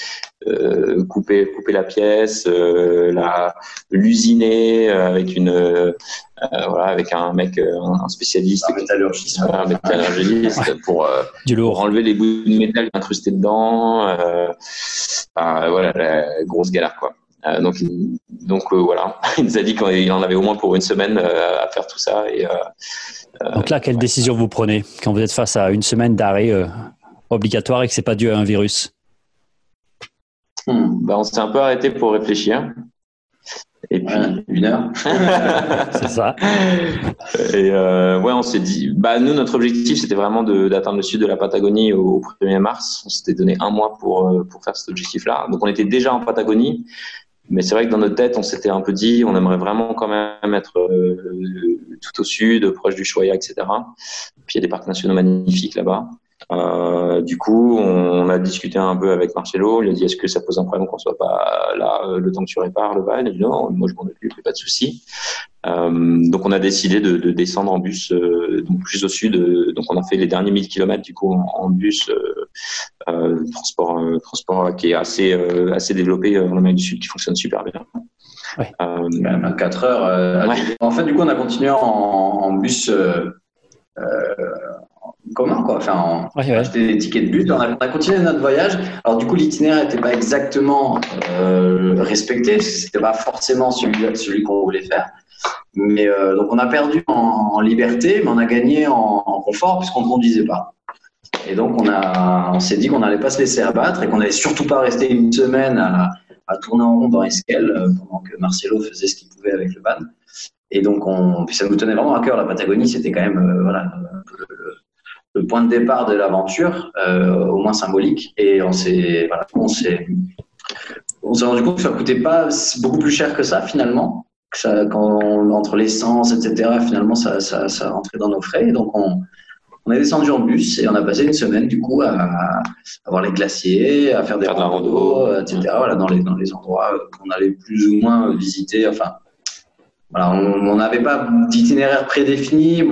Speaker 2: euh, couper couper la pièce, euh, la l'usiner avec une voilà avec un mec, un spécialiste,
Speaker 3: un métallurgiste,
Speaker 2: un métallurgiste pour, pour enlever les bouts de métal incrustés dedans. Voilà, la grosse galère, quoi. Euh, donc, donc euh, voilà, il nous a dit qu'il en avait au moins pour une semaine euh, à faire tout ça. Et,
Speaker 1: donc là, quelle décision vous prenez quand vous êtes face à une semaine d'arrêt obligatoire et que c'est pas dû à un virus?
Speaker 2: Hmm, bah, On s'est un peu arrêté pour réfléchir.
Speaker 3: Et puis une heure.
Speaker 1: c'est ça.
Speaker 2: Et ouais, on s'est dit, bah nous notre objectif c'était vraiment d'atteindre le sud de la Patagonie au 1er mars. On s'était donné un mois pour pour faire cet objectif-là. Donc on était déjà en Patagonie. Mais c'est vrai que dans notre tête, on s'était un peu dit, on aimerait vraiment quand même être euh, tout au sud, proche du Choya, etc. Puis il y a des parcs nationaux magnifiques là-bas. Euh, du coup, on, a discuté un peu avec Marcelo. Il a dit est-ce que ça pose un problème qu'on soit pas là euh, le temps que tu répares le van? Il a dit non, moi je m'en occupe, pas de souci. Euh, donc on a décidé de, de descendre en bus euh, donc plus au sud. Euh, donc on a fait les derniers 1000 kilomètres du coup en, bus transport transport qui est assez assez développé en Amérique du Sud qui fonctionne super bien.
Speaker 3: Ouais. Euh, 4 heures. En fait, du coup, on a continué en, en bus commun, quoi. Enfin, on a acheté des tickets de bus. On a, continué notre voyage. Alors, du coup, l'itinéraire n'était pas exactement euh, respecté. C'était pas forcément celui, celui qu'on voulait faire. Mais euh, donc, on a perdu en, liberté, mais on a gagné en, confort puisqu'on ne conduisait pas. Et donc, on, a, on s'est dit qu'on n'allait pas se laisser abattre et qu'on n'allait surtout pas rester une semaine à, à tourner en rond dans Esquel euh, pendant que Marcelo faisait ce qu'il pouvait avec le van. Et donc, on, ça nous tenait vraiment à cœur. La Patagonie, c'était quand même euh, voilà, le, le point de départ de l'aventure, euh, au moins symbolique. Et on s'est voilà, on s'est on s'est rendu compte que ça coûtait pas beaucoup plus cher que ça finalement. Que ça, quand entre l'essence, etc., finalement, ça, ça, ça rentrait dans nos frais. Et donc, on, on est descendu en bus et on a passé une semaine, du coup, à, à voir les glaciers, à faire des randos, etc., voilà, dans, les, dans les endroits qu'on allait plus ou moins visiter. Enfin, voilà, on n'avait pas d'itinéraire prédéfini.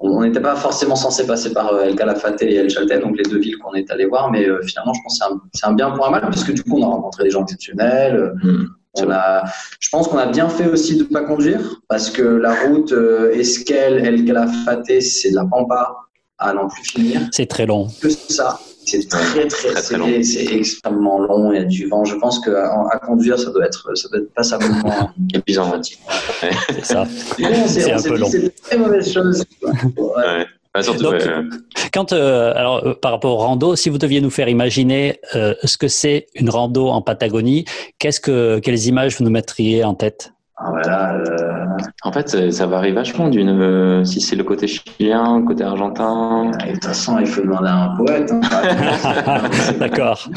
Speaker 3: on n'était pas forcément censé passer par euh, El Calafate et El Chalten, donc les deux villes qu'on est allé voir. Mais euh, finalement, je pense que c'est un, bien pour un mal, parce que du coup, on a rencontré des gens exceptionnels. Mmh, on a, je pense qu'on a bien fait aussi de ne pas conduire, parce que la route euh, Esquel, El Calafate, c'est de la pampa à n'en plus finir.
Speaker 1: C'est très long.
Speaker 3: Que ça. C'est très, très, très c'est extrêmement long. Il y a du vent. Je pense qu'à à conduire, ça doit être, ça doit être passablement
Speaker 2: épuisant.
Speaker 1: c'est ça. C'est un peu long.
Speaker 3: C'est une très mauvaise chose.
Speaker 1: quand, euh, alors, euh, par rapport au rando, si vous deviez nous faire imaginer euh, ce que c'est une rando en Patagonie, qu'est-ce que, quelles images vous nous mettriez en tête?
Speaker 3: Ah, voilà, euh,
Speaker 2: En fait, ça varie vachement d'une euh, si c'est le côté chilien, le côté argentin.
Speaker 3: de toute façon, il faut demander à un poète. Hein.
Speaker 1: D'accord.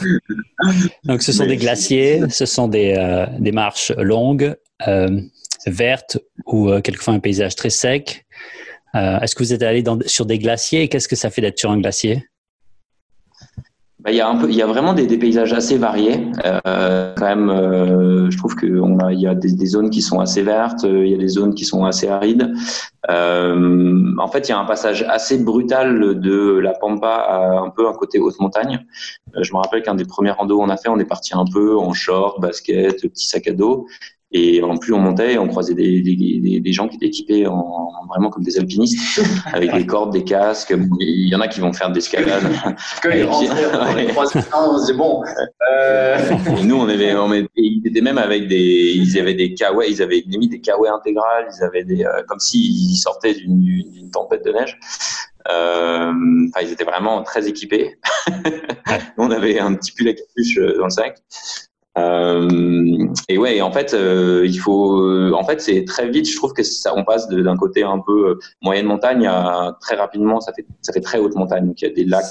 Speaker 1: Donc, ce sont des glaciers, ce sont des, euh, des marches longues, vertes ou quelquefois un paysage très sec. Est-ce que vous êtes allé dans, sur des glaciers? Qu'est-ce que ça fait d'être sur un glacier?
Speaker 2: Bah, il y a un peu, y a vraiment des, des paysages assez variés. Euh, quand même, euh, je trouve qu'il a, y a des, zones qui sont assez vertes, il y a des zones qui sont assez arides. Euh, en fait, il y a un passage assez brutal de la pampa à un peu un côté haute montagne. Euh, je me rappelle qu'un des premiers randos qu'on a fait, on est parti un peu en short, basket, petit sac à dos. Et en plus, on montait, on croisait des, des, des gens qui étaient équipés en, vraiment comme des alpinistes, avec des cordes, des casques. Il y en a qui vont faire de l'escalade.
Speaker 3: Rentraient, on se bon. Euh...
Speaker 2: Et nous, on avait, on était, ils étaient même avec des, ils avaient des kawaii, ils avaient limite des kawaii intégrales, ils avaient des, euh, comme s'ils sortaient d'une tempête de neige. Euh, enfin, ils étaient vraiment très équipés. on avait un petit pull à capuche euh, dans le sac. Euh, et ouais, en fait, euh, il faut, euh, en fait, c'est très vite. Je trouve que ça, on passe d'un côté un peu euh, moyenne montagne à très rapidement, ça fait, ça fait très haute montagne. Donc il y a des lacs,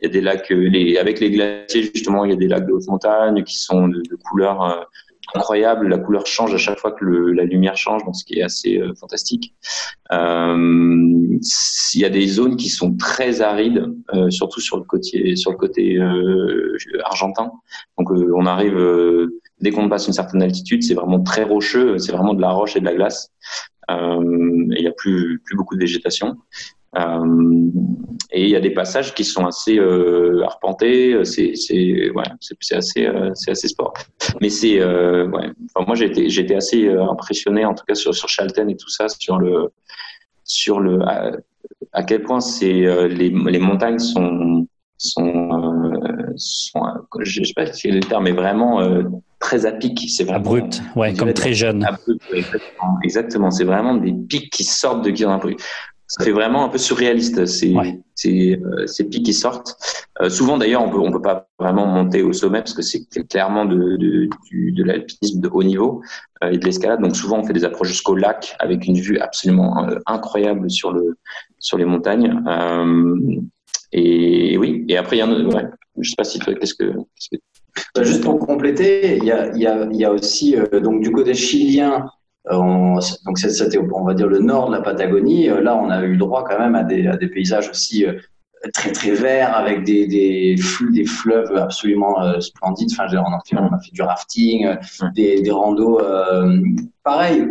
Speaker 2: il y a des lacs, les, avec les glaciers justement, il y a des lacs de haute montagne qui sont de, de couleurs incroyable. La couleur change à chaque fois que la lumière change, donc ce qui est assez fantastique. Il y a des zones qui sont très arides, surtout sur le côté sur le côté argentin. Donc on arrive dès qu'on passe une certaine altitude, c'est vraiment très rocheux, c'est vraiment de la roche et de la glace. Euh, il n'y a plus, plus beaucoup de végétation. Euh, et il y a des passages qui sont assez euh, arpentés. C'est ouais, assez euh, c'est assez sport. Mais c'est euh, ouais. Enfin, moi j'ai été assez euh, impressionné en tout cas sur sur Chalten et tout ça sur le sur le à, à quel point c'est les les montagnes sont sont, sont je sais pas si c'est le terme mais vraiment très à pic. C'est vraiment
Speaker 1: abrupt, ouais, comme très jeune.
Speaker 2: Abrupt, exactement. C'est vraiment des pics qui sortent de Guillaume Ça fait vraiment un peu surréaliste ces, ces, euh, ces, pics qui sortent. Euh, souvent d'ailleurs, on peut on peut pas vraiment monter au sommet parce que c'est clairement de de, de l'alpinisme de haut niveau euh, et de l'escalade. Donc souvent on fait des approches jusqu'au lac avec une vue absolument euh, incroyable sur le sur les montagnes. Et, oui. Et après il y a un, ouais, je sais pas si qu'est-ce que, qu que
Speaker 3: bah, juste pour compléter, il y a, y a, y a aussi, euh, donc du côté chilien, on, donc c'était, on va dire, le nord de la Patagonie. Euh, là, on a eu droit quand même à des, à des paysages aussi très très verts avec des des, des fleuves absolument splendides. Enfin, on a, fait, on a fait du rafting, des, des randos, pareil,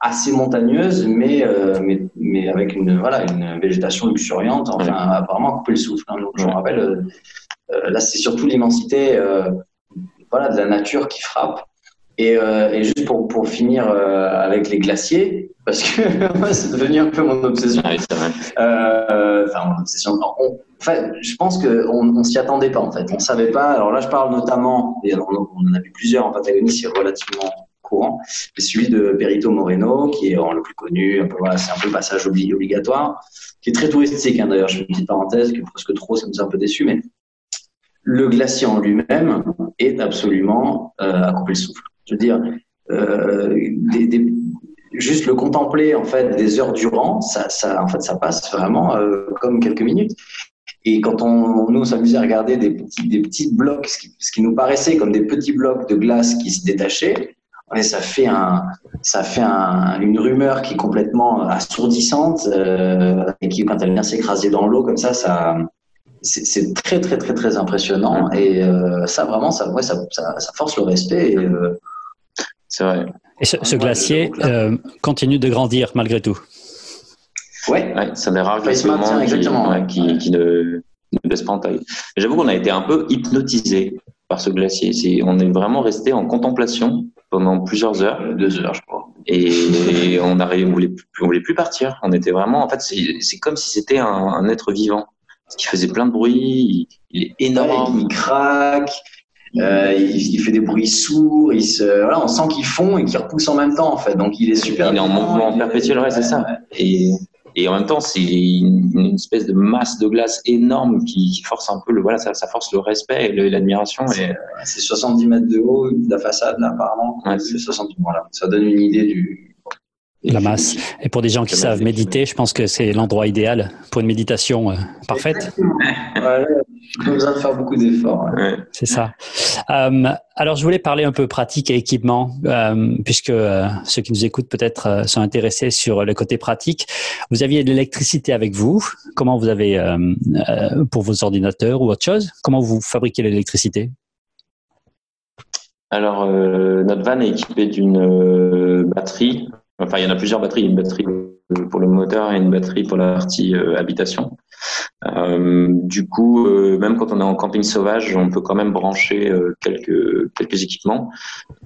Speaker 3: assez montagneuses, mais, mais mais avec une voilà une végétation luxuriante. Enfin, apparemment couper le souffle. Hein. Donc, je me rappelle euh, là, c'est surtout l'immensité euh, voilà, de la nature qui frappe. Et, euh, et, juste pour, pour finir avec les glaciers, parce que c'est devenu un peu mon obsession.
Speaker 2: Euh,
Speaker 3: enfin, mon obsession. en fait, je pense qu'on ne s'y attendait pas, en fait. On ne savait pas. Alors là, je parle notamment, et on, en a vu plusieurs en Patagonie, c'est relativement courant. C'est celui de Perito Moreno, qui est le plus connu. Voilà, c'est un peu passage obligatoire, qui est très touristique, hein, d'ailleurs. Je fais une petite parenthèse, que presque trop, ça nous a un peu déçu, mais le glacier en lui-même est absolument euh, à couper le souffle. Je veux dire, euh, juste le contempler en fait des heures durant, ça, en fait, ça passe vraiment euh, comme quelques minutes. Et quand on, nous s'amusait à regarder des petits, des petits blocs, ce qui, nous paraissait comme des petits blocs de glace qui se détachaient, et ça fait un, ça fait un, une rumeur qui est complètement assourdissante euh, et qui, quand elle vient s'écraser dans l'eau comme ça, ça, c'est très très très très impressionnant et ça vraiment ça, ouais, ça, ça, force le respect.
Speaker 2: C'est vrai.
Speaker 1: Et ce, glacier euh, continue de grandir malgré tout.
Speaker 3: Ouais.
Speaker 2: ouais c'est des rares glaciers qui, qui, ne, ne baissent pas en taille. J'avoue qu'on a été un peu hypnotisé par ce glacier. On est vraiment resté en contemplation pendant plusieurs heures, deux heures je crois. Et, on arrive, on voulait, on voulait plus partir. On était vraiment, en fait, c'est, comme si c'était un, un être vivant qui faisait plein de bruit, il, est énorme.
Speaker 3: il craque, euh, il, fait des bruits sourds, il se, voilà, on sent qu'il fond et qu'il repousse en même temps en fait. Donc il est super.
Speaker 2: Il est en mouvement perpétuel, ouais, c'est ça. Et, et en même temps, c'est une, espèce de masse de glace énorme qui, force un peu le, voilà, ça, ça force le respect et l'admiration. Et...
Speaker 3: C'est 70 mètres de haut de la façade là, apparemment. Ouais, c'est 70. Voilà, ça donne une idée du,
Speaker 1: la masse. Et pour des gens qui savent méditer, je pense que c'est l'endroit idéal pour une méditation euh, parfaite.
Speaker 3: Ouais, pas besoin de faire beaucoup d'efforts.
Speaker 1: C'est ça. Euh, alors, je voulais parler un peu pratique et équipement, euh, puisque euh, ceux qui nous écoutent peut-être euh, sont intéressés sur le côté pratique. Vous aviez de l'électricité avec vous. Comment vous avez pour vos ordinateurs ou autre chose Comment vous fabriquez l'électricité?
Speaker 2: Alors, notre van est équipé d'une batterie Enfin, il y en a plusieurs batteries. Une batterie pour le moteur et une batterie pour la partie euh, habitation. Euh, du coup, euh, même quand on est en camping sauvage, on peut quand même brancher quelques équipements.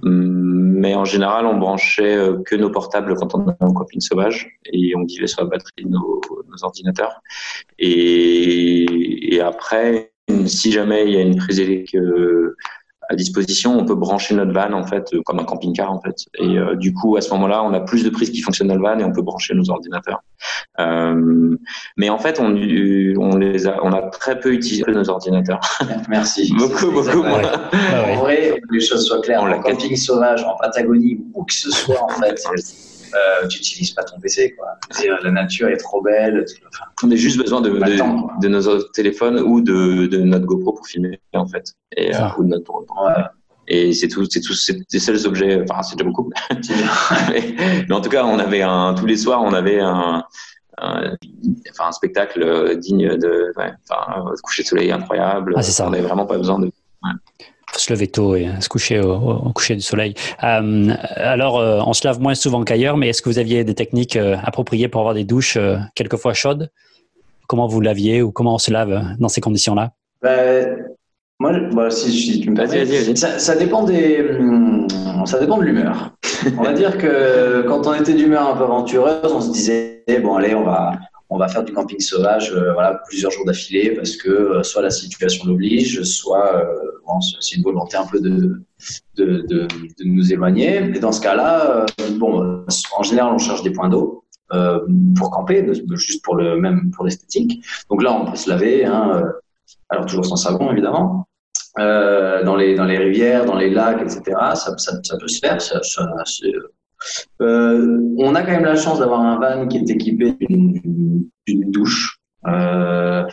Speaker 2: Hum, mais en général, on branchait que nos portables quand on est en camping sauvage et on vivait sur la batterie de nos, nos ordinateurs. Et, et, après, si jamais il y a une prise électrique à disposition, on peut brancher notre van en fait euh, comme un camping-car en fait. Et euh, du coup, à ce moment-là, on a plus de prises qui fonctionnent dans le van et on peut brancher nos ordinateurs. Euh, mais en fait, on, on les a, on a très peu utilisé nos ordinateurs.
Speaker 3: Merci.
Speaker 2: beaucoup, beaucoup moins.
Speaker 3: En vrai, que les choses soient claires. En camping sauvage, en Patagonie, où que ce soit en fait. Euh, tu n'utilises pas ton PC. Quoi. la nature est trop belle.
Speaker 2: on a juste besoin de, de, de, nos téléphones ou de, de, notre GoPro pour filmer, en fait. Et, euh, ou de notre drone. Et c'est tout, c'est tout, c'est des seuls objets. Enfin, c'est déjà beaucoup. mais, mais, en tout cas, on avait un tous les soirs, on avait un, un, enfin, un spectacle digne de, ouais, enfin, coucher de soleil incroyable.
Speaker 1: Ah, c'est ça.
Speaker 2: On n'avait vraiment pas besoin de. Ouais.
Speaker 1: faut se lever tôt et se coucher au, au coucher du soleil. Euh, alors, euh, on se lave moins souvent qu'ailleurs, mais est-ce que vous aviez des techniques euh, appropriées pour avoir des douches euh, quelquefois chaudes? Comment vous laviez ou comment on se lave dans ces conditions-là?
Speaker 3: Ben, Moi, bah, si, si, tu me
Speaker 2: Vas-y, vas-y, vas-y.
Speaker 3: ça, ça, dépend des, hum, ça dépend de l'humeur. on va dire que quand on était d'humeur un peu aventureuse, on se disait bon allez, on va on va faire du camping sauvage euh, voilà, plusieurs jours d'affilée parce que euh, soit la situation l'oblige, soit euh, bon, c'est une volonté un peu de, de, de, de, nous éloigner. Et dans ce cas-là, bon, en général, on cherche des points d'eau. Euh, pour camper, juste pour le même pour l'esthétique. Donc là, on peut se laver, hein, alors toujours sans savon évidemment, euh, dans les dans les rivières, dans les lacs, etc. Ça, ça, ça peut se faire. Ça, euh, on a quand même la chance d'avoir un van qui est équipé d'une douche. Euh,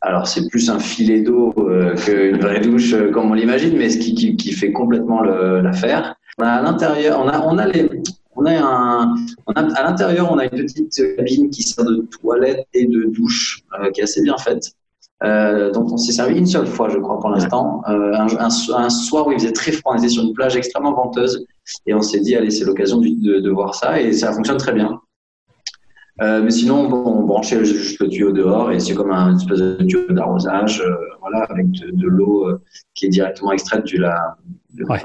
Speaker 3: alors c'est plus un filet d'eau euh, qu'une vraie douche comme on l'imagine, mais ce qui, qui, qui fait complètement l'affaire. On a à l'intérieur, on a, on a les, on a un, on a, à l'intérieur, on a une petite cabine qui sert de toilette et de douche, euh, qui est assez bien faite. Euh, dont on s'est servi une seule fois, je crois, pour l'instant. Euh, un, un, un, soir où il faisait très froid, on était sur une plage extrêmement venteuse et on s'est dit, allez, c'est l'occasion de, de, de, voir ça et ça fonctionne très bien. Euh, mais sinon, bon, on branchait juste le tuyau dehors et c'est comme un espèce de tuyau d'arrosage, euh, voilà, avec de, de l'eau euh, qui est directement extraite du, la, de,
Speaker 1: ouais.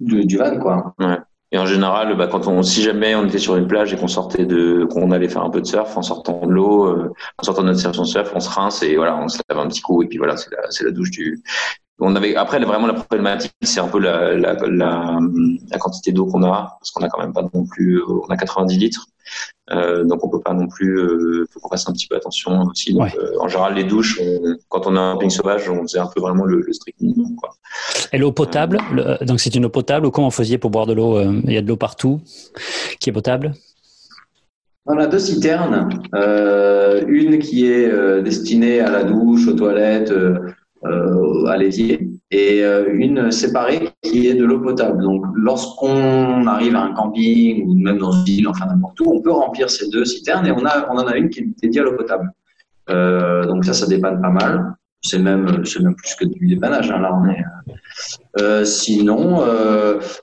Speaker 3: du, du van, quoi.
Speaker 2: Ouais. Et en général, bah, quand on, si jamais on était sur une plage et qu'on sortait de, qu'on allait faire un peu de surf, en sortant de l'eau, euh, en sortant de notre session de surf, on se rince et voilà, on se lave un petit coup et puis voilà, c'est la, c'est la douche du. On avait après vraiment la problématique, c'est un peu la, la, la, la quantité d'eau qu'on a parce qu'on a quand même pas non plus, on a 90 litres. Euh, donc on peut pas non plus, euh, faut qu'on fasse un petit peu attention aussi. Donc,
Speaker 1: Ouais.
Speaker 2: euh, en général, les douches, on- quand on a un camping sauvage, on faisait un peu vraiment le, le strict minimum. Quoi.
Speaker 1: Et l'eau potable, le- donc c'est une eau potable ou comment vous faisiez pour boire de l'eau euh, Il y a de l'eau partout qui est potable?
Speaker 3: On a deux citernes, euh, une qui est euh, destinée à la douche, aux toilettes, euh, euh, à l'évier, et euh, une séparée qui est de l'eau potable. Donc, lorsqu'on arrive à un camping ou même dans une ville, enfin n'importe où, on peut remplir ces deux citernes et on, a, on en a une qui est dédiée à l'eau potable. Euh, donc ça, ça dépanne pas mal. C'est même, c'est même plus que du dépannage. Hein, là, on est. Euh, sinon,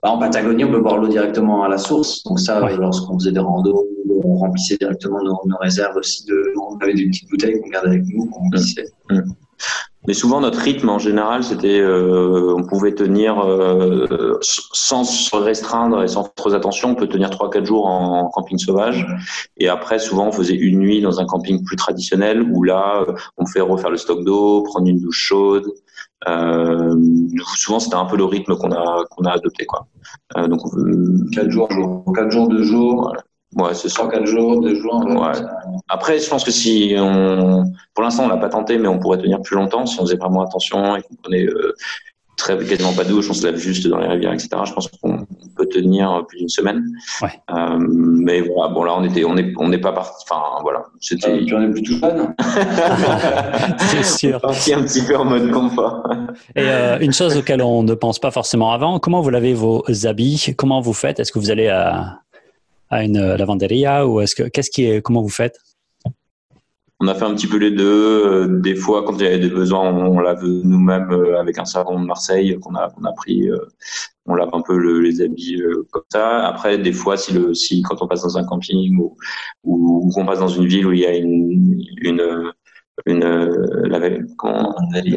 Speaker 3: bah, en Patagonie, on peut boire l'eau directement à la source. Donc ça,
Speaker 1: Ouais.
Speaker 3: lorsqu'on faisait des randos, on remplissait directement nos, nos réserves aussi. De, on avait des petites bouteilles qu'on gardait avec nous, qu'on remplissait.
Speaker 2: Mais souvent, notre rythme en général, c'était, euh, on pouvait tenir euh, sans se restreindre et sans trop attention, on peut tenir trois quatre jours en camping sauvage. Et après, souvent, on faisait une nuit dans un camping plus traditionnel où là, euh, on fait refaire le stock d'eau, prendre une douche chaude. Euh, souvent, c'était un peu le rythme qu'on a qu'on a adopté, quoi. Euh, donc,
Speaker 3: Quatre jours, jour, quatre jours, deux jours,
Speaker 2: ouais, c'est ça.
Speaker 3: trois, quatre jours, deux jours.
Speaker 2: Ouais.
Speaker 3: ça-
Speaker 2: Après, je pense que si on, pour l'instant, on l'a pas tenté, mais on pourrait tenir plus longtemps si on faisait vraiment attention et qu'on prenait euh, très quasiment pas de douche, on se lave juste dans les rivières, etc. Je pense qu'on peut tenir plus d'une semaine.
Speaker 1: Ouais.
Speaker 2: Euh, mais voilà, bon là, on était, on est, on n'est pas parti. Enfin, voilà, c'était
Speaker 3: Et puis on est plus tout jeune.
Speaker 1: C'est sûr.
Speaker 2: parti un petit peu en mode confort.
Speaker 1: Et euh, une chose auquel on ne pense pas forcément avant, comment vous lavez vos habits? Comment vous faites? Est-ce que vous allez à, à une lavanderia ou est-ce que qu'est-ce qui est Comment vous faites?
Speaker 2: On a fait un petit peu les deux. Euh, Des fois, quand il y avait des besoins, on lave nous-mêmes euh, avec un savon de Marseille qu'on a, qu'on a pris. euh, On lave un peu le- les habits comme ça. Après, des fois, si, le, si quand on passe dans un camping ou, ou, ou qu'on passe dans une ville où il y a une, une, une,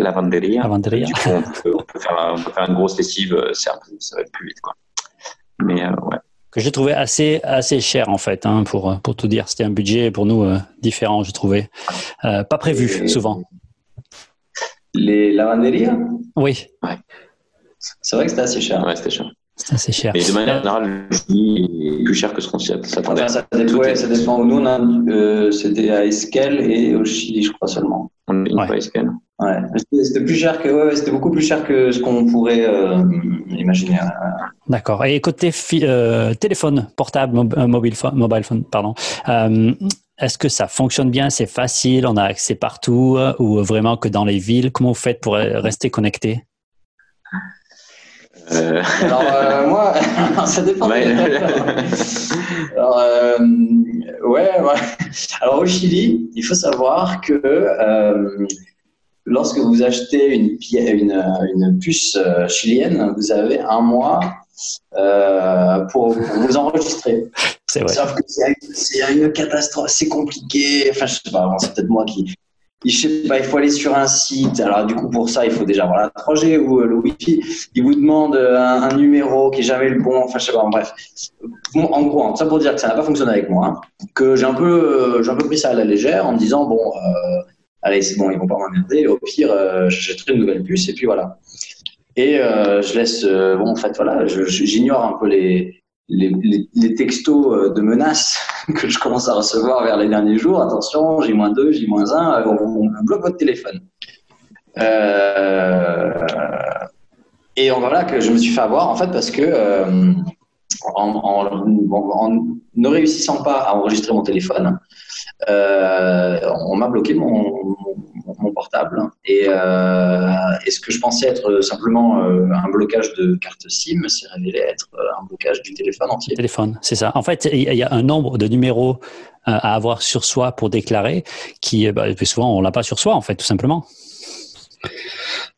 Speaker 2: Lavanderia. du coup, on peut, on peut faire, on peut faire une grosse lessive. peu- ça va être plus vite, quoi. Mais euh, ouais.
Speaker 1: Que j'ai trouvé assez assez cher en fait, hein, pour pour tout dire. C'était un budget pour nous euh, différent, j'ai trouvé. Euh, pas prévu
Speaker 3: Et-
Speaker 1: souvent.
Speaker 3: Les lavanderias,
Speaker 1: Oui,
Speaker 3: c'est vrai que c'était assez cher.
Speaker 2: Ouais, c'était cher.
Speaker 1: C'est assez cher.
Speaker 2: Mais de manière générale, le prix est plus cher que ce qu'on s'y s'attendait.
Speaker 3: Enfin, ça, dépend, ouais,
Speaker 2: est-
Speaker 3: ça dépend. Nous, euh, c'était à Esquel et au Chili, je crois seulement.
Speaker 2: On est une
Speaker 1: Ouais.
Speaker 3: C'était plus cher que, ouais, c'était beaucoup plus cher que ce qu'on pourrait euh, imaginer.
Speaker 1: D'accord. Et côté euh, téléphone portable, mob- mobile phone, mobile phone, pardon. Euh, est-ce que ça fonctionne bien? C'est facile? On a accès partout? Ou vraiment que dans les villes? Comment vous faites pour rester connecté?
Speaker 3: Euh... Alors, euh, moi, ça dépend. Ouais. Alors, euh, ouais, ouais, Alors, au Chili, il faut savoir que euh, lorsque vous achetez une, une, une, puce chilienne, vous avez un mois pour, pour, vous enregistrer.
Speaker 1: C'est vrai.
Speaker 3: Sauf que c'est une catastrophe, c'est compliqué. Enfin, je sais pas, c'est peut-être moi qui, je sais pas, il faut aller sur un site. Alors du coup pour ça, il faut déjà avoir la 3G ou euh, le Wi-Fi. Il vous demande euh, un, numéro qui est jamais le bon. Enfin je sais pas. bref. en gros, ça pour dire que ça n'a pas fonctionné avec moi. Hein. que j'ai un peu, euh, j'ai un peu pris ça à la légère en me disant bon, allez c'est bon, ils vont pas m'emmerder. Au pire, euh, j'achèterai une nouvelle puce et puis voilà. Et je laisse, bon en fait voilà, j'ignore un peu les les, textos euh, de menaces que je commence à recevoir vers les derniers jours, attention, J-2, J-1, euh, on, bloque votre téléphone. Euh, et voilà que je me suis fait avoir en fait parce que euh, en, ne réussissant pas à enregistrer mon téléphone, euh, on m'a bloqué mon, portable. Et, euh, et, ce que je pensais être simplement euh, un blocage de carte SIM s'est révélé être un blocage du téléphone entier.
Speaker 1: Téléphone, c'est ça. En fait, il y a un nombre de numéros à avoir sur soi pour déclarer qui, bah, souvent, on l'a pas sur soi, en fait, tout simplement.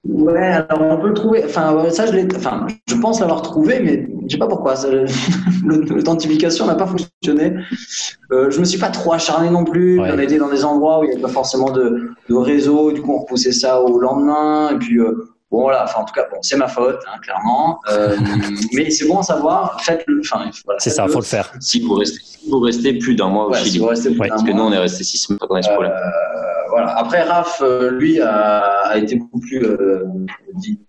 Speaker 3: Ouais, alors on peut le trouver. Enfin, ça, je l'ai. Enfin, je pense l'avoir trouvé, mais je sais pas pourquoi. L'authentification n'a pas fonctionné. Euh, je me suis pas trop acharné non plus. On a été dans des endroits où il n'y avait pas forcément de, de, réseau. Du coup, on repoussait ça au lendemain. Et puis, euh, bon, voilà. Enfin, en tout cas, bon, c'est ma faute, hein, clairement. Euh, mais c'est bon à savoir. Faites-le. Enfin,
Speaker 1: voilà, c'est ça, il faut le faire.
Speaker 2: Si vous restez, vous restez plus d'un mois au Chili. Si vous restez plus Parce que nous, on est resté six mois dans ce problème.
Speaker 3: voilà. Après, Raph, euh, lui, a, a, été beaucoup plus euh,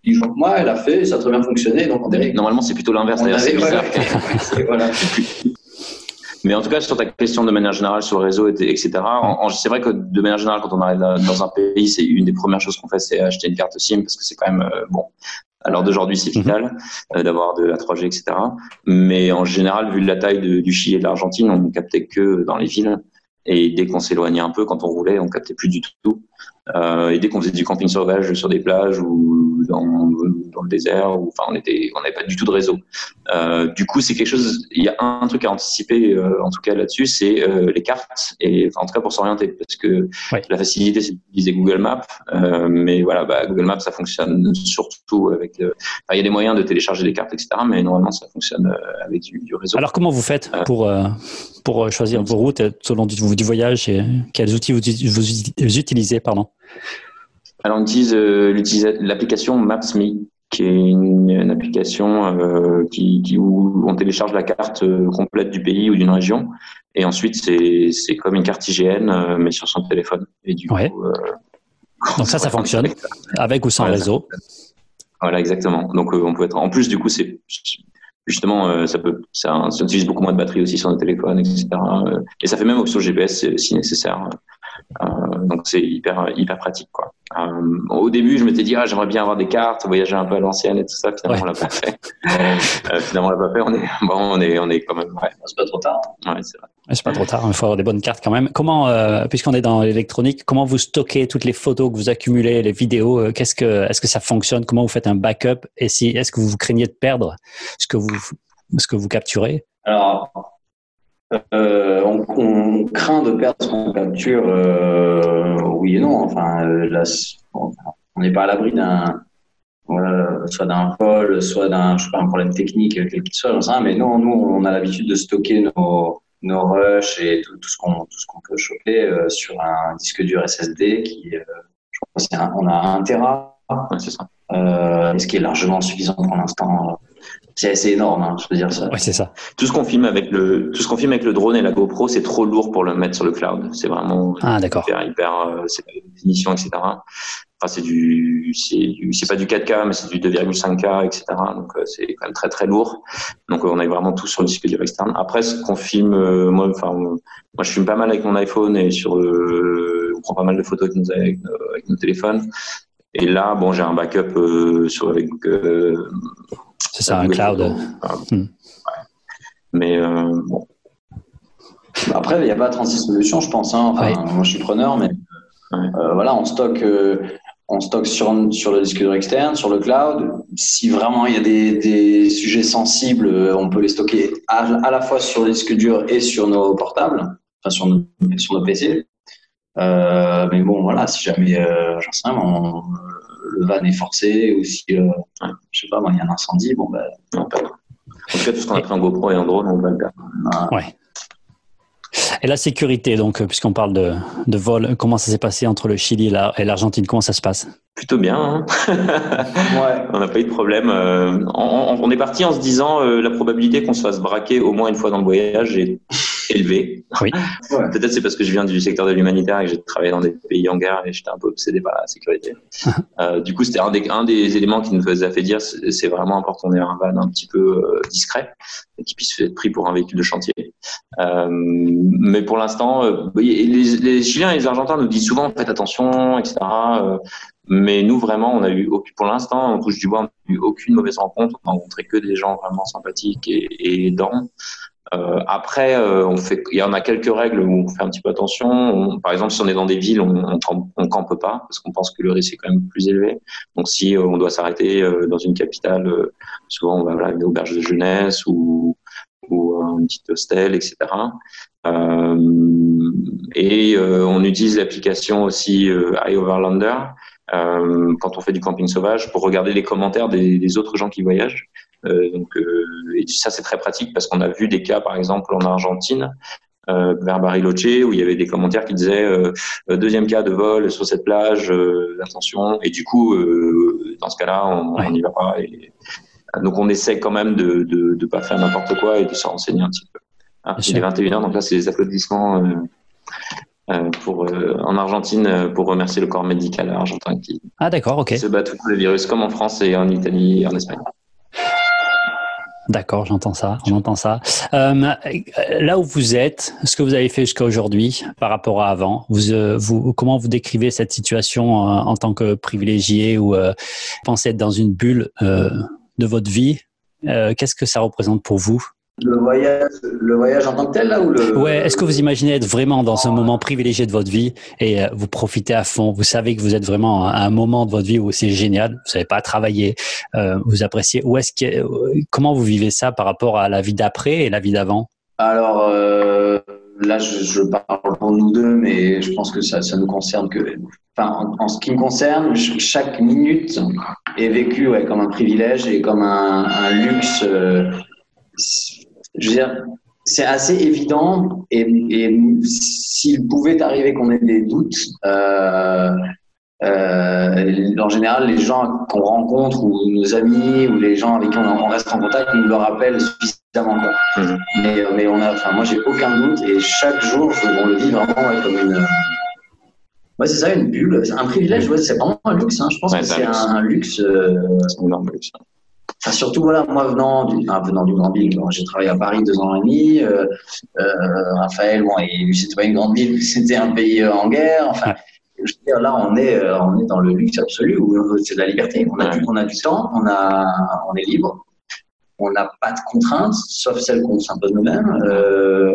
Speaker 3: diligent que moi. Elle a fait, ça a très bien fonctionné. Donc, on
Speaker 2: est... Normalement, c'est plutôt l'inverse. D'ailleurs, c'est bizarre. voilà. Mais en tout cas, sur ta question de manière générale sur le réseau, etc., c'est vrai que de manière générale, quand on arrive dans un pays, c'est une des premières choses qu'on fait, c'est acheter une carte SIM parce que c'est quand même, euh, bon, à l'heure d'aujourd'hui, c'est mhm. vital euh, d'avoir de la 3G, etc. Mais en général, vu la taille de, du Chili et de l'Argentine, on ne captait que dans les villes. Et dès qu'on s'éloignait un peu, quand on roulait, on captait plus du tout. Euh, et dès qu'on faisait du camping sauvage sur des plages ou dans, dans le désert, ou, enfin, on était, on n'avait pas du tout de réseau. Euh, du coup, c'est quelque chose. Il y a un truc à anticiper, euh, en tout cas là-dessus, c'est euh, les cartes et, enfin, en tout cas pour s'orienter, parce que la facilité, c'est d'utiliser Google Maps, mais voilà, bah, Google Maps, ça fonctionne surtout avec. il y a des moyens de télécharger des cartes, etc., mais normalement, ça fonctionne avec du, du réseau.
Speaker 1: Alors, comment vous faites pour pour choisir vos routes selon du, du voyage et quels outils vous, vous utilisez, pardon?
Speaker 2: Alors, on utilise euh, l'application Maps.me, qui est une, application euh, qui, où on télécharge la carte euh, complète du pays ou d'une région. Et ensuite, c'est comme une carte IGN, mais sur son téléphone. Et du coup,
Speaker 1: Donc ça, ça fonctionne, avec ou sans réseau.
Speaker 2: Voilà, exactement. Donc on peut être. En plus, du coup, c'est justement, ça peut, ça, ça, utilise beaucoup moins de batterie aussi sur nos téléphones, etc. et ça fait même option GPS si nécessaire. Euh, donc c'est hyper hyper pratique quoi. Euh, au début, je m'étais dit ah j'aimerais bien avoir des cartes, voyager un peu à l'ancienne et tout ça. Finalement, on l'a pas fait. euh, finalement, on l'a pas fait. On est bon, on est on est quand même. Ouais.
Speaker 3: C'est pas trop tard.
Speaker 2: Ouais, c'est vrai.
Speaker 1: C'est pas trop tard. Il faut avoir des bonnes cartes quand même. Comment, euh, puisqu'on est dans l'électronique, comment vous stockez toutes les photos que vous accumulez, les vidéos euh, Qu'est-ce que est-ce que ça fonctionne? Comment vous faites un backup? Et si est-ce que vous craignez de perdre ce que vous ce que vous capturez?
Speaker 3: Alors euh, on, on, craint de perdre son capture, euh, oui et non. Enfin, euh, on n'est pas à l'abri d'un, soit d'un vol, soit d'un, un problème technique, quel qu'il soit. Mais non, nous, on a l'habitude de stocker nos, nos rushs et tout, ce qu'on, peut choper sur un disque dur SSD qui, je crois, c'est on a un Tera.
Speaker 2: C'est ça.
Speaker 3: Euh, ce qui est largement suffisant pour l'instant c'est assez énorme, hein, je veux dire ça.
Speaker 1: Ouais, c'est ça.
Speaker 2: Tout ce qu'on filme avec le, tout ce qu'on filme avec le drone et la GoPro, c'est trop lourd pour le mettre sur le cloud. C'est vraiment
Speaker 1: ah, d'accord.
Speaker 2: hyper, hyper, euh, c'est pas définition, etc. Enfin, c'est du, c'est c'est pas du 4K, mais c'est du 2,5K, etc. Donc, euh, c'est quand même très, très lourd. Donc, on a vraiment tout sur le disque dur externe. Après, ce qu'on filme, euh, moi, enfin, moi, je filme pas mal avec mon iPhone et sur, on prend pas mal de photos avec nos, avec nos téléphones. Et là, bon, j'ai un backup sur avec
Speaker 1: c'est ça, un cloud. Hmm.
Speaker 2: Mais euh, bon.
Speaker 3: Après, il n'y a pas 36 solutions, je pense. Hein. Enfin, Moi, je suis preneur, mais euh, voilà, on stocke, euh, on stocke sur, sur le disque dur externe, sur le cloud. Si vraiment il y a des, des sujets sensibles, on peut les stocker à, la fois sur le disque dur et sur nos portables, enfin sur nos, sur nos PC. Euh, mais bon, voilà, si jamais, euh, j'en sais rien, le van est forcé ou si, euh, je sais pas, il y a un incendie, bon, ben,
Speaker 2: pas. En tout cas, tout ce qu'on a pris en GoPro et en drone, on va le faire.
Speaker 1: Ouais. Et la sécurité, donc, puisqu'on parle de, de, vol, comment ça s'est passé entre le Chili et l'Argentine? Comment ça se passe?
Speaker 2: Plutôt bien. Hein ouais. On n'a pas eu de problème. Euh, on, on, est parti en se disant euh, la probabilité qu'on se fasse braquer au moins une fois dans le voyage est élevé.
Speaker 1: Oui.
Speaker 2: Peut-être c'est parce que je viens du secteur de l'humanitaire et que j'ai travaillé dans des pays en guerre et j'étais un peu obsédé par la sécurité. euh, du coup, c'était un des, un des éléments qui nous faisait fait dire c'est vraiment important d'avoir un van un petit peu euh, discret et qui puisse être pris pour un véhicule de chantier. Euh, mais pour l'instant, euh, les, Chiliens et les Argentins nous disent souvent faites attention, etc. Euh, mais nous, vraiment, on a eu, pour l'instant, on touche du bois, on n'a eu aucune mauvaise rencontre. On a rencontré que des gens vraiment sympathiques et, et aidants. Après, on il y en a quelques règles où on fait un petit peu attention. par exemple, si on est dans des villes, on, on, on campe pas parce qu'on pense que le risque est quand même plus élevé. Donc, si on doit s'arrêter dans une capitale, souvent on va voilà, une auberge de jeunesse ou, ou un petit hostel, etc. Euh, et on utilise l'application aussi iOverlander euh, quand on fait du camping sauvage pour regarder les commentaires des, des autres gens qui voyagent. Euh, donc, euh, et ça, c'est très pratique parce qu'on a vu des cas, par exemple, en Argentine, euh, vers Bariloche où il y avait des commentaires qui disaient euh, deuxième cas de vol sur cette plage, euh, attention. Et du coup, dans ce cas-là, on n'y va pas. Et, donc on essaie quand même de de, de pas faire n'importe quoi et de se renseigner un petit peu. Ah, il est 21h, donc là c'est les applaudissements pour en Argentine pour remercier le corps médical argentin qui,
Speaker 1: ah,
Speaker 2: se bat contre le virus comme en France et en Italie et en Espagne.
Speaker 1: D'accord, j'entends ça, on entend ça. Euh, là où vous êtes, ce que vous avez fait jusqu'à aujourd'hui par rapport à avant, vous, euh, vous, comment vous décrivez cette situation en, en tant que privilégié ou euh, pensez être dans une bulle euh, de votre vie euh, Qu'est-ce que ça représente pour vous?
Speaker 3: Le voyage, le voyage en tant que tel, là ou le...
Speaker 1: Ouais, est-ce que vous imaginez être vraiment dans un moment privilégié de votre vie et euh, vous profitez à fond? Vous savez que vous êtes vraiment à un moment de votre vie où c'est génial, vous savez pas travailler, euh, vous appréciez. Où est-ce que, comment vous vivez ça par rapport à la vie d'après et la vie d'avant?
Speaker 3: Alors euh, là, je, parle pour nous deux, mais je pense que ça, ça nous concerne que. Enfin, en, ce qui me concerne, chaque minute est vécue comme un privilège et comme un, luxe. Euh, je veux dire, c'est assez évident et, et s'il pouvait arriver qu'on ait des doutes, euh, euh, en général, les gens qu'on rencontre ou nos amis ou les gens avec qui on, reste en contact nous le rappellent suffisamment. Mmh. Mais, mais on a, enfin, moi, j'ai aucun doute et chaque jour, on le vit vraiment ouais, comme une. Ouais, c'est ça, une bulle. C'est un privilège, ouais, c'est vraiment un luxe. Hein. Je pense ouais, que c'est un, un, luxe. Euh...
Speaker 2: C'est un énorme luxe.
Speaker 3: Enfin, surtout, voilà, moi, venant du, enfin, venant du grand ville, j'ai travaillé à Paris deux ans et demi. Euh, euh, Raphaël, bon, c'était pas une grande ville, c'était un pays en guerre. Enfin, je veux dire, là, on est, on est dans le luxe absolu où c'est de la liberté. On a, du, on a du temps, on, a, on est libre, on n'a pas de contraintes, sauf celles qu'on s'impose nous-mêmes. Euh,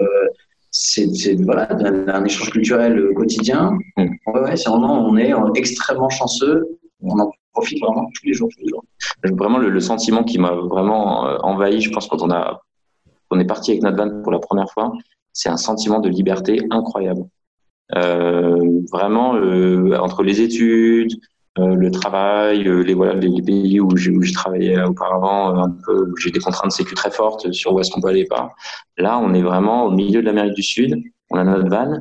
Speaker 3: c'est voilà, un, un, échange culturel quotidien. Mm. Ouais, ouais, c'est vraiment, on est extrêmement chanceux. On en profite vraiment tous les jours, tous les jours.
Speaker 2: Vraiment, le, le sentiment qui m'a vraiment euh, envahi, je pense, quand on, a, on est parti avec notre van pour la première fois, c'est un sentiment de liberté incroyable. Euh, vraiment, euh, entre les études, euh, le travail, euh, les, pays où j'ai travaillé auparavant, un peu, j'ai des contraintes sécu très fortes sur où est-ce qu'on peut aller pas. Là, on est vraiment au milieu de l'Amérique du Sud, on a notre van,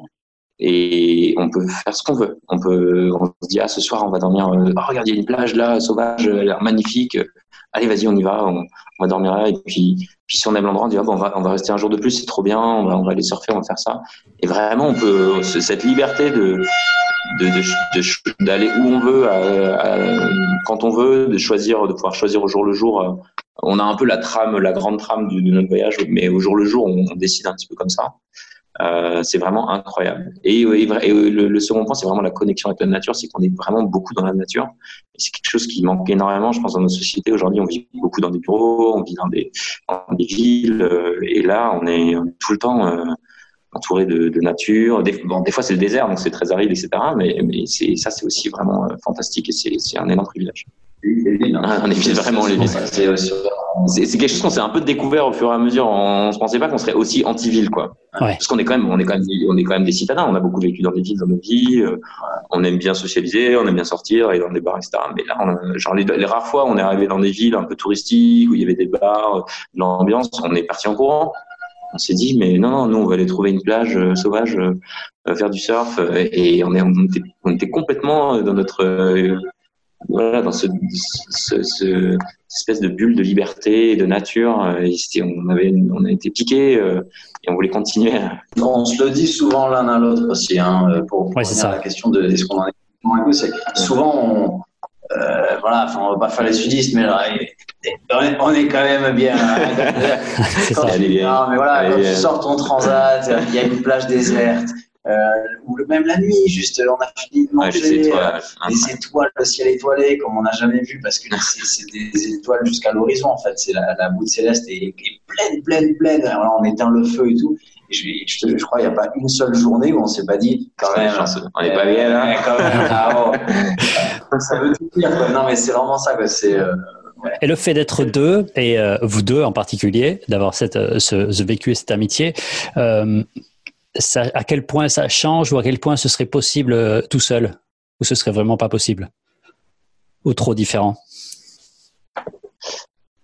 Speaker 2: et on peut faire ce qu'on veut. On peut, on se dit ah ce soir on va dormir. Euh, oh regarde il y a une plage là sauvage, elle a l'air magnifique. Allez vas-y on y va, on, on, va dormir là. Et puis, puis si on aime l'endroit on dit ah, bon, on va, on va rester un jour de plus, c'est trop bien. On va, on va aller surfer, on va faire ça. Et vraiment on peut cette liberté de d'aller où on veut, à, quand on veut, de choisir, de pouvoir choisir au jour le jour. On a un peu la trame, la grande trame de, notre voyage, mais au jour le jour on, on décide un petit peu comme ça. Euh, c'est vraiment incroyable. Et, le, second point, c'est vraiment la connexion avec la nature, c'est qu'on est vraiment beaucoup dans la nature. C'est quelque chose qui manque énormément, je pense, dans nos sociétés. Aujourd'hui, on vit beaucoup dans des bureaux, on vit dans des, dans des villes, euh, et là, on est tout le temps. Euh, entouré de, de nature. Des, bon, des fois c'est le désert, donc c'est très aride, etc. Mais, mais c'est ça, c'est aussi vraiment fantastique et c'est un énorme privilège.
Speaker 3: Ah,
Speaker 2: on est vraiment les villes. C'est quelque chose qu'on s'est un peu découvert au fur et à mesure. On ne pensait pas qu'on serait aussi anti-ville, quoi.
Speaker 1: Ouais.
Speaker 2: Parce qu'on est quand même, on est quand même, on est quand même des citadins. On a beaucoup vécu dans des villes dans nos vies. Euh, on aime bien socialiser, on aime bien sortir, aller dans des bars, etc. Mais là, on genre les, les, rares fois, on est arrivé dans des villes un peu touristiques où il y avait des bars, de l'ambiance, on est parti en courant. On s'est dit, mais non, non, nous, on va aller trouver une plage euh, sauvage, euh, faire du surf, et on, est, on, était, on était complètement dans notre voilà, dans ce, ce, ce, espèce de bulle de liberté et de nature. Euh, et on, avait, on a été piqué euh, et on voulait continuer.
Speaker 3: On se le dit souvent l'un à l'autre aussi, hein, pour, pour
Speaker 1: ouais, ça.
Speaker 3: la question de est-ce qu'on en est. Souvent, on, euh, voilà, enfin, on va pas faire les sudistes, mais là, on est quand même bien.
Speaker 1: ça.
Speaker 3: Tu, non, mais voilà, quand tu sors ton transat, il y a une plage déserte. Euh, ou même la nuit, juste on a fini de manger,
Speaker 2: ouais, les, étoiles,
Speaker 3: les étoiles, le ciel étoilé comme on n'a jamais vu parce que c'est des étoiles jusqu'à l'horizon en fait, c'est la, la voûte céleste est, est, pleine, pleine, pleine. Alors on éteint le feu et tout. Et je, je, je, crois qu'il n'y a pas une seule journée où on s'est pas dit quand même,
Speaker 2: on n'est pas bien là.
Speaker 3: Quand même, ah, oh. ça veut tout dire. Quoi. Non mais c'est vraiment ça. C'est euh,
Speaker 1: Ouais. Et le fait d'être deux, et euh, vous deux en particulier, d'avoir cette, euh, ce, ce, vécu et cette amitié, euh, ça, à quel point ça change ou à quel point ce serait possible euh, tout seul? Ou ce serait vraiment pas possible? Ou trop différent?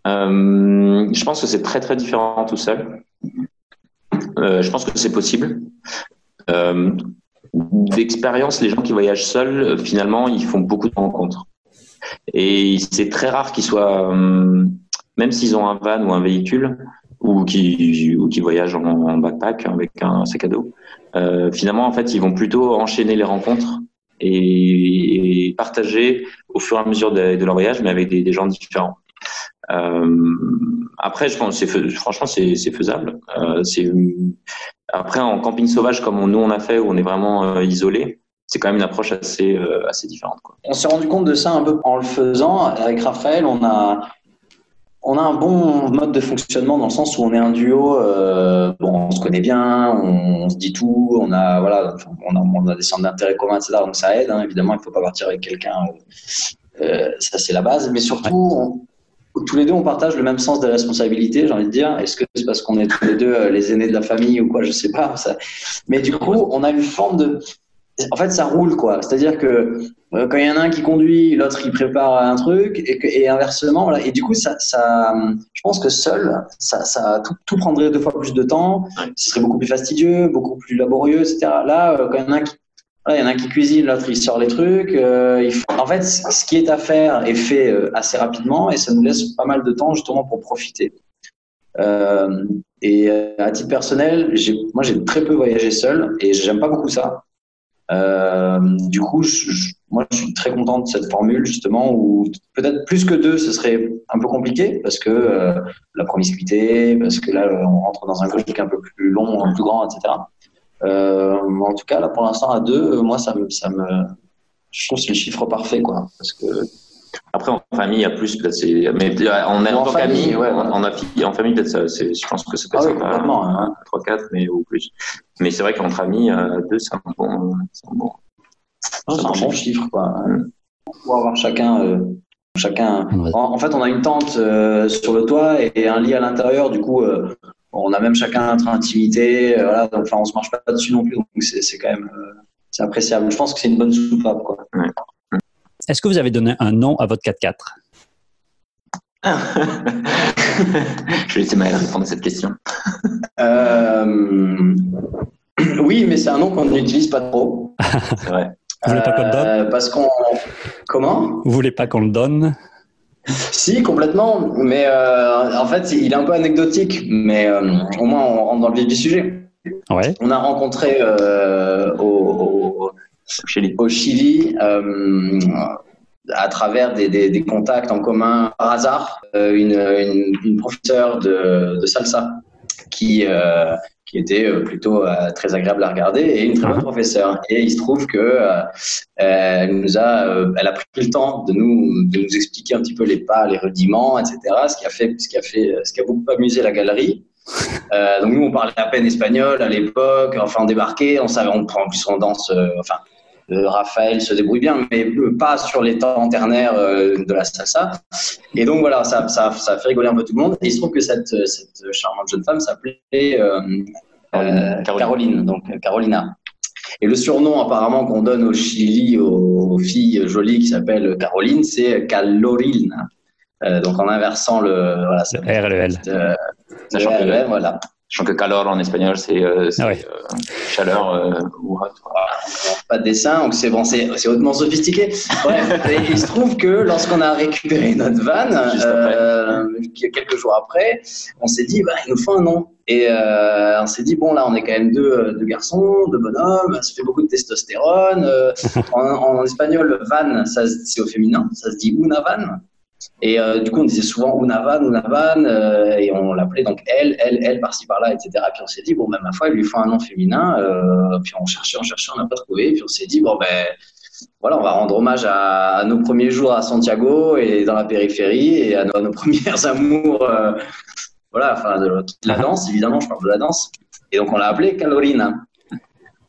Speaker 2: Euh, Je pense que c'est très très différent tout seul. Euh, je pense que c'est possible. Euh, D'expérience, les gens qui voyagent seuls, finalement, ils font beaucoup de rencontres. Et c'est très rare qu'ils soient, même s'ils ont un van ou un véhicule, ou qui, ou qui voyagent en, backpack avec un sac à dos. Euh, finalement, en fait, ils vont plutôt enchaîner les rencontres et, partager au fur et à mesure de, leur voyage, mais avec des gens différents. Euh, après, je pense, c'est franchement, c'est faisable. Euh, c'est après en camping sauvage comme on, nous on a fait où on est vraiment euh, isolé, c'est quand même une approche assez euh, assez différente. Quoi.
Speaker 3: On s'est rendu compte de ça un peu en le faisant avec Raphaël. On a on a un bon mode de fonctionnement dans le sens où on est un duo. Euh, bon, on se connaît bien, on, on, se dit tout, on a voilà, on a, on a des centres d'intérêt communs, etc. Donc ça aide. Hein, évidemment, il faut pas partir avec quelqu'un. Euh, ça c'est la base. Mais surtout, on, tous les deux, on partage le même sens des responsabilités. J'ai envie de dire. Est-ce que c'est parce qu'on est tous les deux les aînés de la famille ou quoi Je sais pas. Ça. Mais du coup, on a une forme de en fait, ça roule, quoi. C'est-à-dire que euh, quand il y en a un qui conduit, l'autre il prépare un truc, et, que, et inversement, voilà. Et du coup, ça, ça, je pense que seul, ça, ça tout, tout, prendrait deux fois plus de temps. Ce serait beaucoup plus fastidieux, beaucoup plus laborieux, etc. Là, euh, quand il y en a un qui il y en a un qui cuisine, l'autre il sort les trucs. Euh. En fait, ce qui est à faire est fait euh, assez rapidement et ça nous laisse pas mal de temps justement pour profiter. Euh, et à titre personnel, moi j'ai très peu voyagé seul et j'aime pas beaucoup ça. Du coup, je, moi, je suis très content de cette formule justement où peut-être plus que deux, ce serait un peu compliqué parce que la promiscuité, parce que là, on rentre dans un truc un peu plus long, plus grand, etc. Euh, en tout cas, là, pour l'instant, à deux, moi, ça me, ça me, je trouve que c'est le chiffre parfait, quoi, parce que
Speaker 2: après, en famille, il y a plus, peut-être, c'est, mais en, en, en tant qu'ami, ouais, en, en, famille, peut-être, ça, c'est, je pense que c'est peut-être
Speaker 3: ah oui, pas,
Speaker 2: hein. 3, 4, mais, ou plus. Mais c'est vrai qu'entre amis, euh, deux, c'est un bon, c'est un bon,
Speaker 3: non, c'est un bon chiffre, quoi. Mm. Pour avoir chacun, euh, chacun, ouais. en, en, fait, on a une tente euh, sur le toit et un lit à l'intérieur, du coup, euh, on a même chacun notre intimité, euh, voilà, donc, enfin, on se marche pas dessus non plus, donc c'est, c'est quand même, euh, c'est appréciable. Je pense que c'est une bonne soupape, quoi.
Speaker 2: Ouais.
Speaker 1: Est-ce que vous avez donné un nom à votre 4x4
Speaker 2: Je vais laisser Maël répondre à cette question.
Speaker 3: euh, oui, mais c'est un nom qu'on n'utilise pas trop.
Speaker 2: c'est vrai.
Speaker 1: Vous voulez pas qu'on le donne?
Speaker 3: Euh, Parce qu'on. Comment?
Speaker 1: Vous voulez pas qu'on le donne?
Speaker 3: Si, complètement. Mais euh, en fait, il est un peu anecdotique. Mais euh, au moins, on rentre dans le vif du sujet.
Speaker 1: Ouais.
Speaker 3: On a rencontré euh, au, au,
Speaker 2: Chili.
Speaker 3: au Chili à travers des, des, des, contacts en commun par hasard une, une, une, professeure de, de salsa qui, euh, qui était plutôt euh, très agréable à regarder et une très bonne professeure. Et il se trouve que euh, elle nous a, euh, elle a pris le temps de nous, de nous expliquer un petit peu les pas, les rudiments, etc. Ce qui a fait, ce qui a fait, ce qui a beaucoup amusé la galerie. donc nous, on parlait à peine espagnol à l'époque. Enfin, on débarquait, on savait, on prend en plus on danse. enfin, Raphaël se débrouille bien, mais pas sur les temps ternaires de la salsa. Et donc voilà, ça, ça, ça, fait rigoler un peu tout le monde. Et il se trouve que cette, cette charmante jeune femme s'appelait Caroline. Caroline, donc Carolina. Et le surnom apparemment qu'on donne au Chili aux, filles jolies qui s'appellent Caroline, c'est Calorile. Euh, donc en inversant le,
Speaker 1: voilà, R et le L.
Speaker 3: Euh, L, voilà.
Speaker 2: Sachant que calor en espagnol, c'est euh, ah euh chaleur euh, ou
Speaker 3: Pas de dessin, donc c'est bon, c'est hautement sophistiqué. Bref, il se trouve que lorsqu'on a récupéré notre van, quelques jours après, on s'est dit, bah, il nous faut un nom. Et on s'est dit, bon, là, on est quand même deux, deux, garçons, deux bonhommes, ça fait beaucoup de testostérone. en, en, espagnol, van, c'est au féminin, ça se dit una van. Et euh, du coup, on disait souvent Unavan, Unavan, euh, et on l'appelait donc elle, elle, elle, par-ci, par-là, etc. Puis on s'est dit, bon, même ma foi, il lui faut un nom féminin. Euh, puis on cherchait, on cherchait, on n'a pas trouvé. Puis on s'est dit, bon, ben, voilà, on va rendre hommage à, nos premiers jours à Santiago et dans la périphérie et à nos, premières amours, voilà, enfin, de, la danse, évidemment, je parle de la danse. Et donc, on l'a appelé Calorina.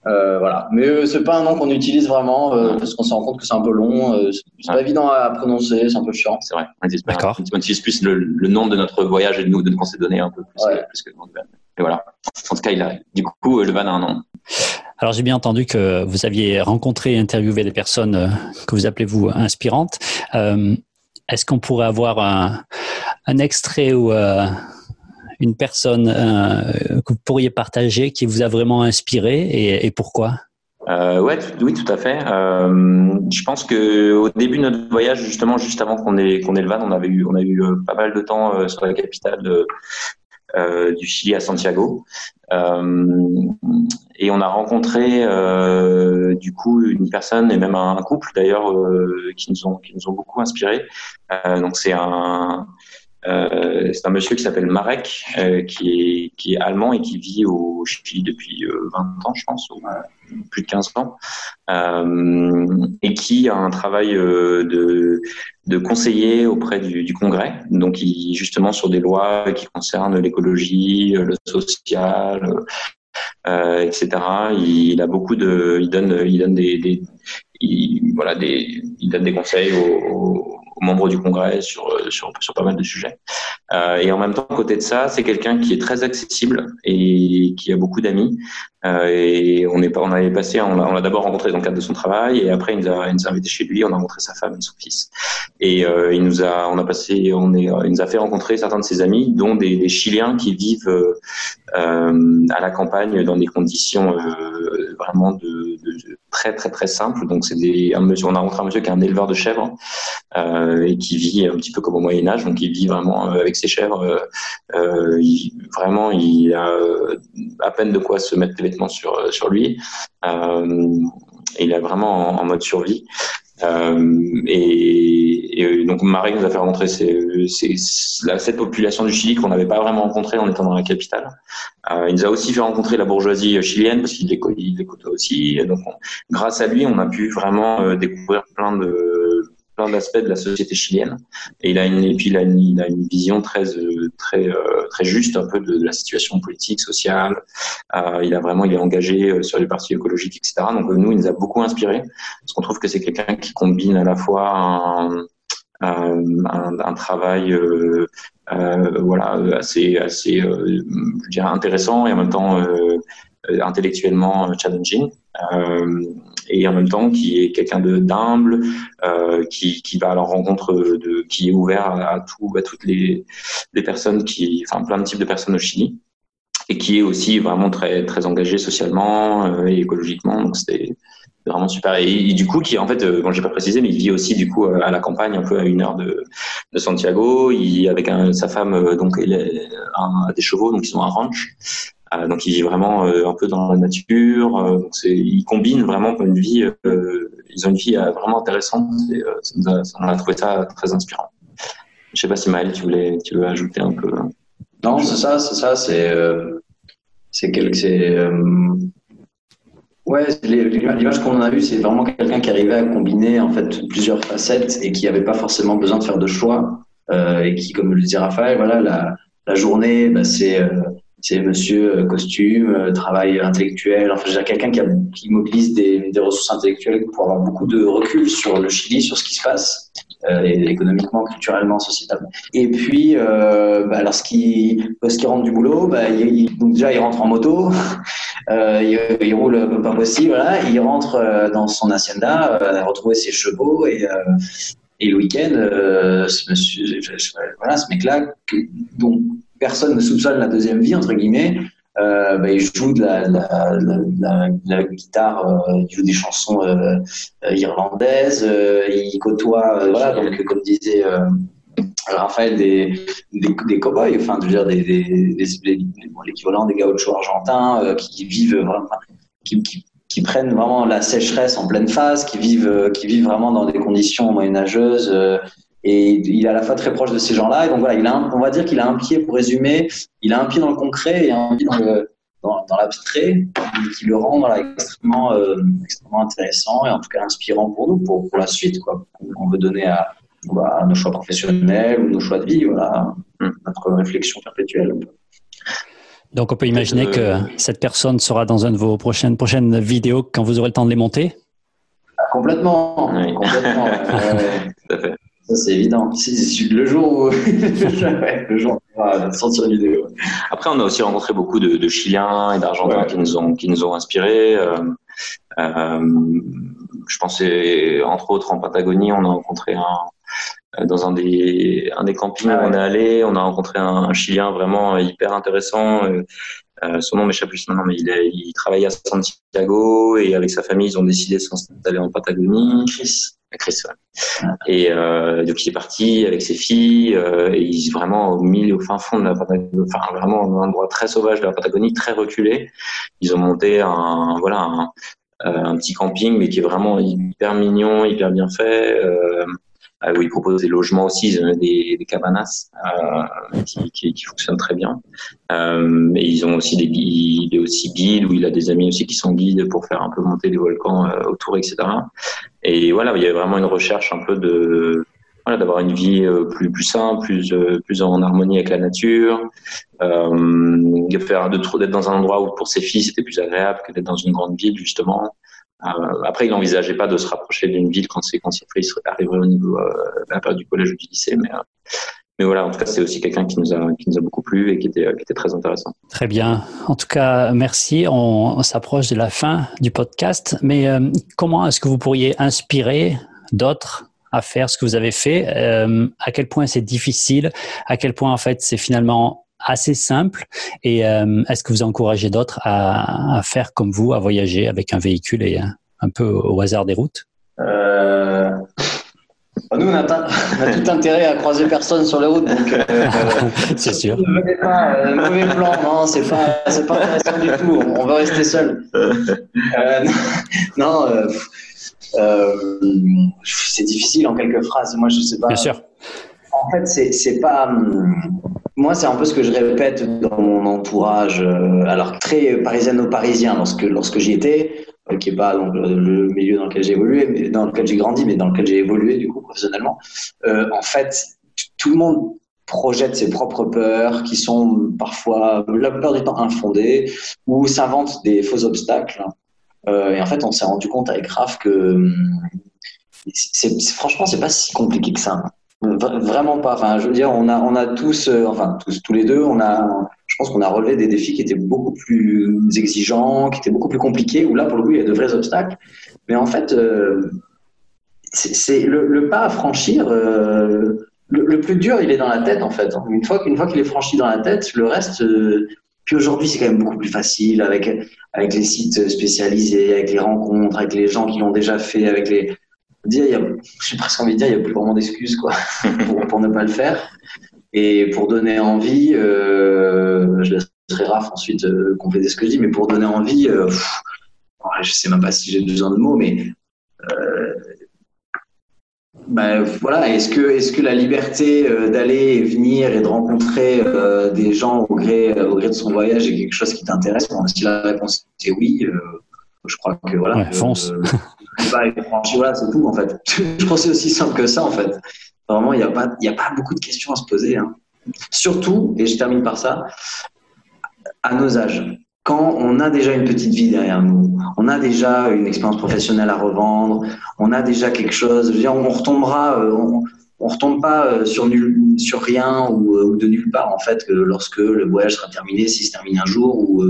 Speaker 3: Euh, voilà. Mais euh, c'est pas un nom qu'on utilise vraiment euh, parce qu'on se rend compte que c'est un peu long, c'est pas évident à prononcer, c'est un peu chiant.
Speaker 2: C'est vrai. On utilise, D'accord. on utilise plus le, nom de notre voyage et de nous de qu'on s'est donné un peu plus, que le nom de van. Et voilà. En tout cas, il a, du coup, le van a un nom.
Speaker 1: Alors j'ai bien entendu que vous aviez rencontré et interviewé des personnes que vous appelez vous inspirantes. Est-ce qu'on pourrait avoir un, un extrait ou une personne euh, que vous pourriez partager qui vous a vraiment inspiré et, pourquoi?
Speaker 2: Euh, ouais, oui, tout à fait. Euh, je pense que au début de notre voyage, justement, juste avant qu'on ait qu'on ait le van, on avait eu on a eu pas mal de temps sur la capitale du Chili à Santiago, et on a rencontré du coup une personne et même un, couple d'ailleurs qui nous ont qui nous ont beaucoup inspiré. donc c'est un euh, c'est un monsieur qui s'appelle Marek, euh, qui, est, qui est allemand et qui vit au Chili depuis 20 euh, ans, je pense, ou plus de 15 ans, et qui a un travail de, de conseiller auprès du, du, Congrès, donc il, justement sur des lois qui concernent l'écologie, le social, euh, etc. Il, a beaucoup de, il donne, il donne des, des il, voilà, des, il donne des conseils aux, membre du Congrès sur, euh, sur, sur pas mal de sujets. Euh, et en même temps, côté de ça, c'est quelqu'un qui est très accessible et qui a beaucoup d'amis. Euh, et on est on avait passé, on l'a d'abord rencontré dans le cadre de son travail, et après il nous a, il nous a invité chez lui, on a rencontré sa femme et son fils. Et il nous a, on a passé, on est, il nous a fait rencontrer certains de ses amis, dont des, Chiliens qui vivent à la campagne dans des conditions vraiment de, très très très simples. Donc c'est des, monsieur, on a rencontré un monsieur qui est un éleveur de chèvres et qui vit un petit peu comme au Moyen Âge, donc il vit vraiment avec ses chèvres. Il, vraiment, il a à peine de quoi se mettre sur, euh, sur lui. Euh, il est vraiment en, mode survie. Euh, et, donc Marie nous a fait rencontrer cette population du Chili qu'on n'avait pas vraiment rencontrée en étant dans la capitale. il nous a aussi fait rencontrer la bourgeoisie chilienne parce qu'il côtoie aussi. donc grâce à lui, on a pu vraiment découvrir plein d'aspects de la société chilienne et il a une puis il a une, vision très euh, juste un peu de, la situation politique sociale euh, il a vraiment il est engagé euh, sur les partis écologiques etc donc nous il nous a beaucoup inspiré parce qu'on trouve que c'est quelqu'un qui combine à la fois un, un, travail euh, voilà assez assez je dirais intéressant et en même temps intellectuellement challenging et en même temps qui est quelqu'un de d'humble, euh, qui, qui va à leur rencontre de, qui est ouvert à, tout, à toutes les, les personnes qui, enfin plein de types de personnes au Chili, et qui est aussi vraiment très très engagé socialement euh, et écologiquement. Donc c'était vraiment super. Et, du coup, qui en fait, euh, bon, j'ai pas précisé, mais il vit aussi du coup à la campagne, un peu à une heure de, de Santiago. Il avec sa femme, euh, donc il a des chevaux, donc ils ont un ranch. Euh, donc il vit vraiment euh, un peu dans la nature. Donc ils combinent vraiment une vie. ils ont une vie vraiment intéressante. Et, on a trouvé ça très inspirant. Je sais pas si Maël, tu voulais, tu veux ajouter un peu.
Speaker 3: Non, c'est ça, c'est ça, c'est c'est quelque, c'est ouais, l'image qu'on a eue, c'est vraiment quelqu'un qui arrivait à combiner en fait plusieurs facettes et qui n'avait pas forcément besoin de faire de choix et qui, comme le disait Raphaël, voilà, la, la journée, bah, c'est c'est monsieur costume, travail intellectuel. Enfin, j'ai quelqu'un qui, qui, mobilise des, des, ressources intellectuelles pour avoir beaucoup de recul sur le Chili, sur ce qui se passe. Euh, économiquement, culturellement, sociétalement. Et puis, euh, bah, lorsqu'il rentre du boulot, bah, il, donc déjà il rentre en moto, euh, il, il, roule pas possible, voilà, il rentre euh, dans son hacienda, euh, retrouver ses chevaux et, euh, et le week-end, ce monsieur, voilà, ce mec-là, dont personne ne soupçonne la deuxième vie entre guillemets, euh, bah, il joue de la, la, la, la guitare, euh, il joue des chansons euh, euh irlandaises, euh, il côtoie, voilà, donc comme disait Raphaël, des, des, des cow-boys, enfin, je dire, des, des, des l'équivalent des gauchos argentins qui vivent vraiment, qui, qui, prennent vraiment la sécheresse en pleine phase, qui vivent, qui vivent vraiment dans des conditions moyenâgeuses et il est à la fois très proche de ces gens-là. Et donc voilà, il a on va dire qu'il a un pied, pour résumer, il a un pied dans le concret et un pied dans le dans, l'abstrait, qui le rend extrêmement, euh, extrêmement intéressant et en tout cas inspirant pour nous, pour, pour la suite. Quoi. On veut donner à, bah, nos choix professionnels ou nos choix de vie, voilà, notre réflexion perpétuelle.
Speaker 1: Donc on peut imaginer que cette personne sera dans une de vos prochaines, prochaines vidéos quand vous aurez le temps de les monter?
Speaker 3: Ah, Complètement, oui. complètement. Tout à fait c'est évident. Le jour où le jour sortir une vidéo.
Speaker 2: Après, on a aussi rencontré beaucoup de, de Chiliens et d'Argentins qui nous ont qui nous ont inspirés. Euh, euh, je pensais entre autres en Patagonie, on a rencontré un dans un des un des campings ah où on est allé, on a rencontré un, Chilien vraiment hyper intéressant. Euh, euh son nom m'échappe plus maintenant, mais il, est, il travaille à Santiago et avec sa famille, ils ont décidé de s'installer en Patagonie.
Speaker 3: Chris.
Speaker 2: Chris, ouais. Et euh, donc il est parti avec ses filles, euh, et il est vraiment au milieu, au fin fond de la Patagonie, enfin vraiment un endroit très sauvage de la Patagonie, très reculé. Ils ont monté un, voilà, un, euh, un petit camping, mais qui est vraiment hyper mignon, hyper bien fait. Euh, où ils proposent des logements aussi, des, des cabanas euh, qui, qui, qui, fonctionnent très bien. Euh, et ils ont aussi des guides, aussi guide, où il a des amis aussi qui sont guides pour faire un peu monter des volcans euh, autour, etc. Et voilà, il y a vraiment une recherche un peu de voilà, d'avoir une vie euh, plus plus simple, plus euh, plus en harmonie avec la nature, euh, de faire de d'être dans un endroit où pour ses filles c'était plus agréable que d'être dans une grande ville justement. Euh, après, il n'envisageait pas de se rapprocher d'une ville quand c'est quand il arriverait au niveau euh, du collège ou du lycée, mais mais voilà, en tout cas, c'est aussi quelqu'un qui nous a beaucoup plu et qui était très intéressant.
Speaker 1: Très bien. En tout cas, merci. On, s'approche de la fin du podcast, mais euh, comment est-ce que vous pourriez inspirer d'autres à faire ce que vous avez fait? Euh, À quel point c'est difficile? À quel point en fait c'est finalement assez simple Et euh, est-ce que vous encouragez d'autres à, à, faire comme vous, à voyager avec un véhicule et un, un peu au hasard des routes?
Speaker 3: Euh... Nous, on a, on a, tout intérêt à croiser personne sur les routes, donc euh,
Speaker 1: c'est sûr.
Speaker 3: Ne venez pas, euh, mauvais plan, non, c'est pas, c'est pas intéressant du tout. On, va rester seul. Euh, non, c'est difficile en quelques phrases. Moi, je sais pas.
Speaker 1: Bien sûr.
Speaker 3: En fait, c'est pas. Hum, moi, c'est un peu ce que je répète dans mon entourage, euh, alors très parisiano-parisien lorsque, lorsque j'y étais, euh, qui n'est pas donc, le milieu dans lequel j'ai évolué, dans lequel j'ai grandi, mais dans lequel j'ai évolué du coup professionnellement. Euh, en fait, tout le monde projette ses propres peurs qui sont parfois, la plupart du temps, infondées ou s'invente des faux obstacles. Euh, et en fait, on s'est rendu compte avec Raph que hum, franchement, c'est pas si compliqué que ça. Vraiment pas. Enfin, je veux dire, on a, on a tous, euh, enfin tous, tous les deux, on a, je pense qu'on a relevé des défis qui étaient beaucoup plus exigeants, qui étaient beaucoup plus compliqués. Où là, pour le coup, il y a de vrais obstacles. Mais en fait, euh, c'est le, pas à franchir. Euh, le, plus dur, il est dans la tête en fait. Une fois qu'une fois qu'il est franchi dans la tête, le reste. Puis aujourd'hui, c'est quand même beaucoup plus facile avec avec les sites spécialisés, avec les rencontres, avec les gens qui l'ont déjà fait, avec les dire, il y a, j'ai presque envie de dire, il n'y a plus vraiment d'excuses quoi, pour, pour, ne pas le faire. Et pour donner envie, euh, je laisserai Raph ensuite euh, compléter ce que je dis, mais pour donner envie, euh, pff, je sais même pas si j'ai besoin de mots, mais ben, voilà, est-ce que, est-ce que la liberté d'aller et venir et de rencontrer des gens au gré, au gré de son voyage est quelque chose qui t'intéresse? Bon, Si la réponse est oui, je crois que voilà.
Speaker 1: Ouais, fonce
Speaker 3: voilà, c'est tout en fait. je pense que c'est aussi simple que ça en fait. Vraiment, il n'y a, pas, a pas beaucoup de questions à se poser. Hein. Surtout, et je termine par ça, à nos âges, quand on a déjà une petite vie derrière nous, on a déjà une expérience professionnelle à revendre, on a déjà quelque chose, je veux on retombera, euh, on, retombe pas euh, sur, nul, sur rien ou, ou, de nulle part en fait que lorsque le voyage sera terminé, s'il se termine un jour ou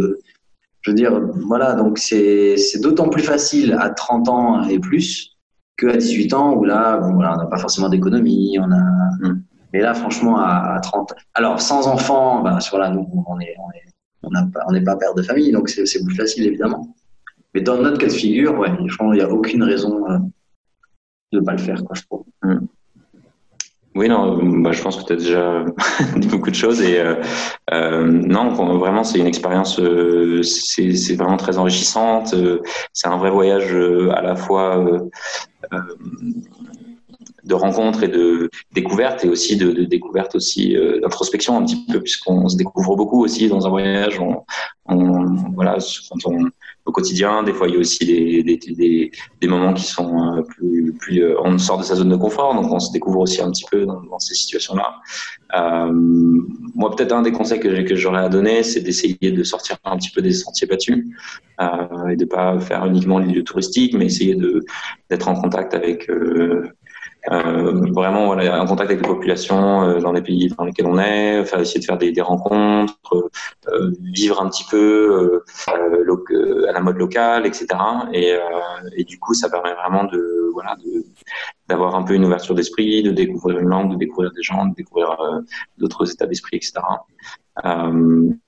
Speaker 3: je veux dire, voilà, donc c'est d'autant plus facile à 30 ans et plus qu'à 18 ans où là, bon, voilà, on n'a pas forcément d'économie, on a. Mm. Mais là, franchement, à, 30. Alors, sans enfants, ben, voilà, nous, on est, on est, on n'est pas père de famille, donc c'est plus facile, évidemment. Mais dans notre cas de figure, ouais, il n'y a aucune raison euh, de ne pas le faire, quoi, je trouve. Mm.
Speaker 2: Oui, non, bah, je pense que tu as déjà dit beaucoup de choses et euh, euh, non, vraiment, c'est une expérience, euh, c'est vraiment très enrichissante. C'est un vrai voyage à la fois de rencontres et de découvertes et aussi de, de découvertes aussi d'introspection un petit peu puisqu'on se découvre beaucoup aussi dans un voyage. On voilà, quand on au quotidien. Des fois, il y a aussi des, des, des, des moments qui sont euh, plus, plus, euh, on sort de sa zone de confort, donc on se découvre aussi un petit peu dans, dans ces situations-là. Euh, moi, peut-être un des conseils que, que j'aurais à donner, c'est d'essayer de sortir un petit peu des sentiers battus euh, et de pas faire uniquement les lieux touristiques, mais essayer de d'être en contact avec euh, vraiment voilà, en contact avec les populations euh, dans les pays dans lesquels on est, enfin, essayer de faire des, des rencontres, euh, vivre un petit peu euh, à la mode locale, etc. Et, et, du coup, ça permet vraiment de voilà d'avoir un peu une ouverture d'esprit, de découvrir une langue, de découvrir des gens, de découvrir d'autres états d'esprit, etc.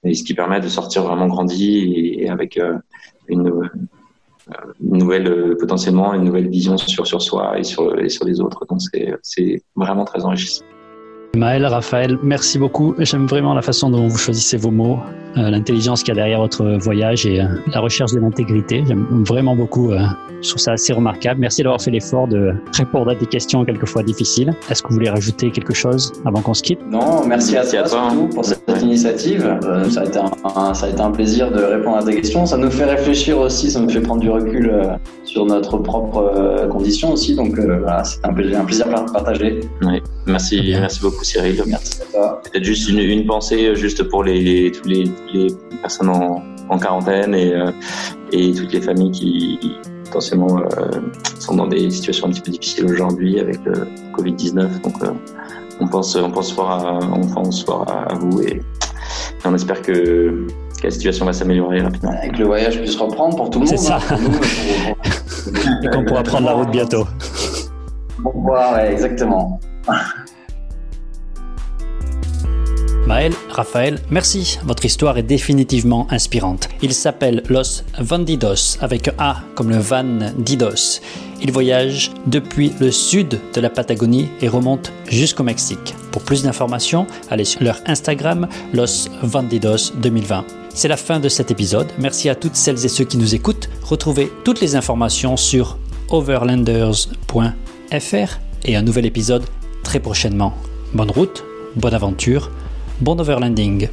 Speaker 2: et ce qui permet de sortir vraiment grandi et, et avec une une nouvelle euh, potentiellement une nouvelle vision sur soi et sur et sur les autres. Donc c'est vraiment très enrichissant.
Speaker 1: Maël, Raphaël, merci beaucoup. J'aime vraiment la façon dont vous choisissez vos mots, l'intelligence qu'il y a derrière votre voyage et euh, la recherche de l'intégrité. J'aime vraiment beaucoup. Euh, je trouve ça assez remarquable. Merci d'avoir fait l'effort de répondre à des questions quelquefois difficiles. Est-ce que vous voulez rajouter quelque chose avant qu'on se quitte?
Speaker 3: Non, merci, à toi, surtout pour cette initiative. Euh, ça, a été un, ça a été un plaisir de répondre à tes questions. Ça nous fait réfléchir aussi, ça nous fait prendre du recul euh, sur notre propre condition aussi. Donc voilà, c'était un plaisir, un plaisir partager.
Speaker 2: Oui, merci, merci beaucoup Cyril.
Speaker 3: Merci à toi.
Speaker 2: Peut-être juste une, une, pensée juste pour les, les tous les les personnes en, en quarantaine et, euh, et, toutes les familles qui potentiellement euh, sont dans des situations un petit peu difficiles aujourd'hui avec le Covid-19. Donc euh, on pense, on pense fort à, on pense fort à vous et, et on espère que, que la situation va s'améliorer rapidement.
Speaker 3: Et que le voyage puisse reprendre pour tout le monde.
Speaker 1: C'est ça.
Speaker 3: Hein,
Speaker 1: et qu'on pourra prendre la route bientôt.
Speaker 3: Au revoir, ouais, exactement.
Speaker 1: Maël, Raphaël, merci. Votre histoire est définitivement inspirante. Il s'appelle Los Vandidos avec un A comme le Van Didos. Il voyage depuis le sud de la Patagonie et remonte jusqu'au Mexique. Pour plus d'informations, allez sur leur Instagram Los Vandidos 2020. C'est la fin de cet épisode. Merci à toutes celles et ceux qui nous écoutent. Retrouvez toutes les informations sur overlanders.fr et un nouvel épisode très prochainement. Bonne route, bonne aventure Bon overlanding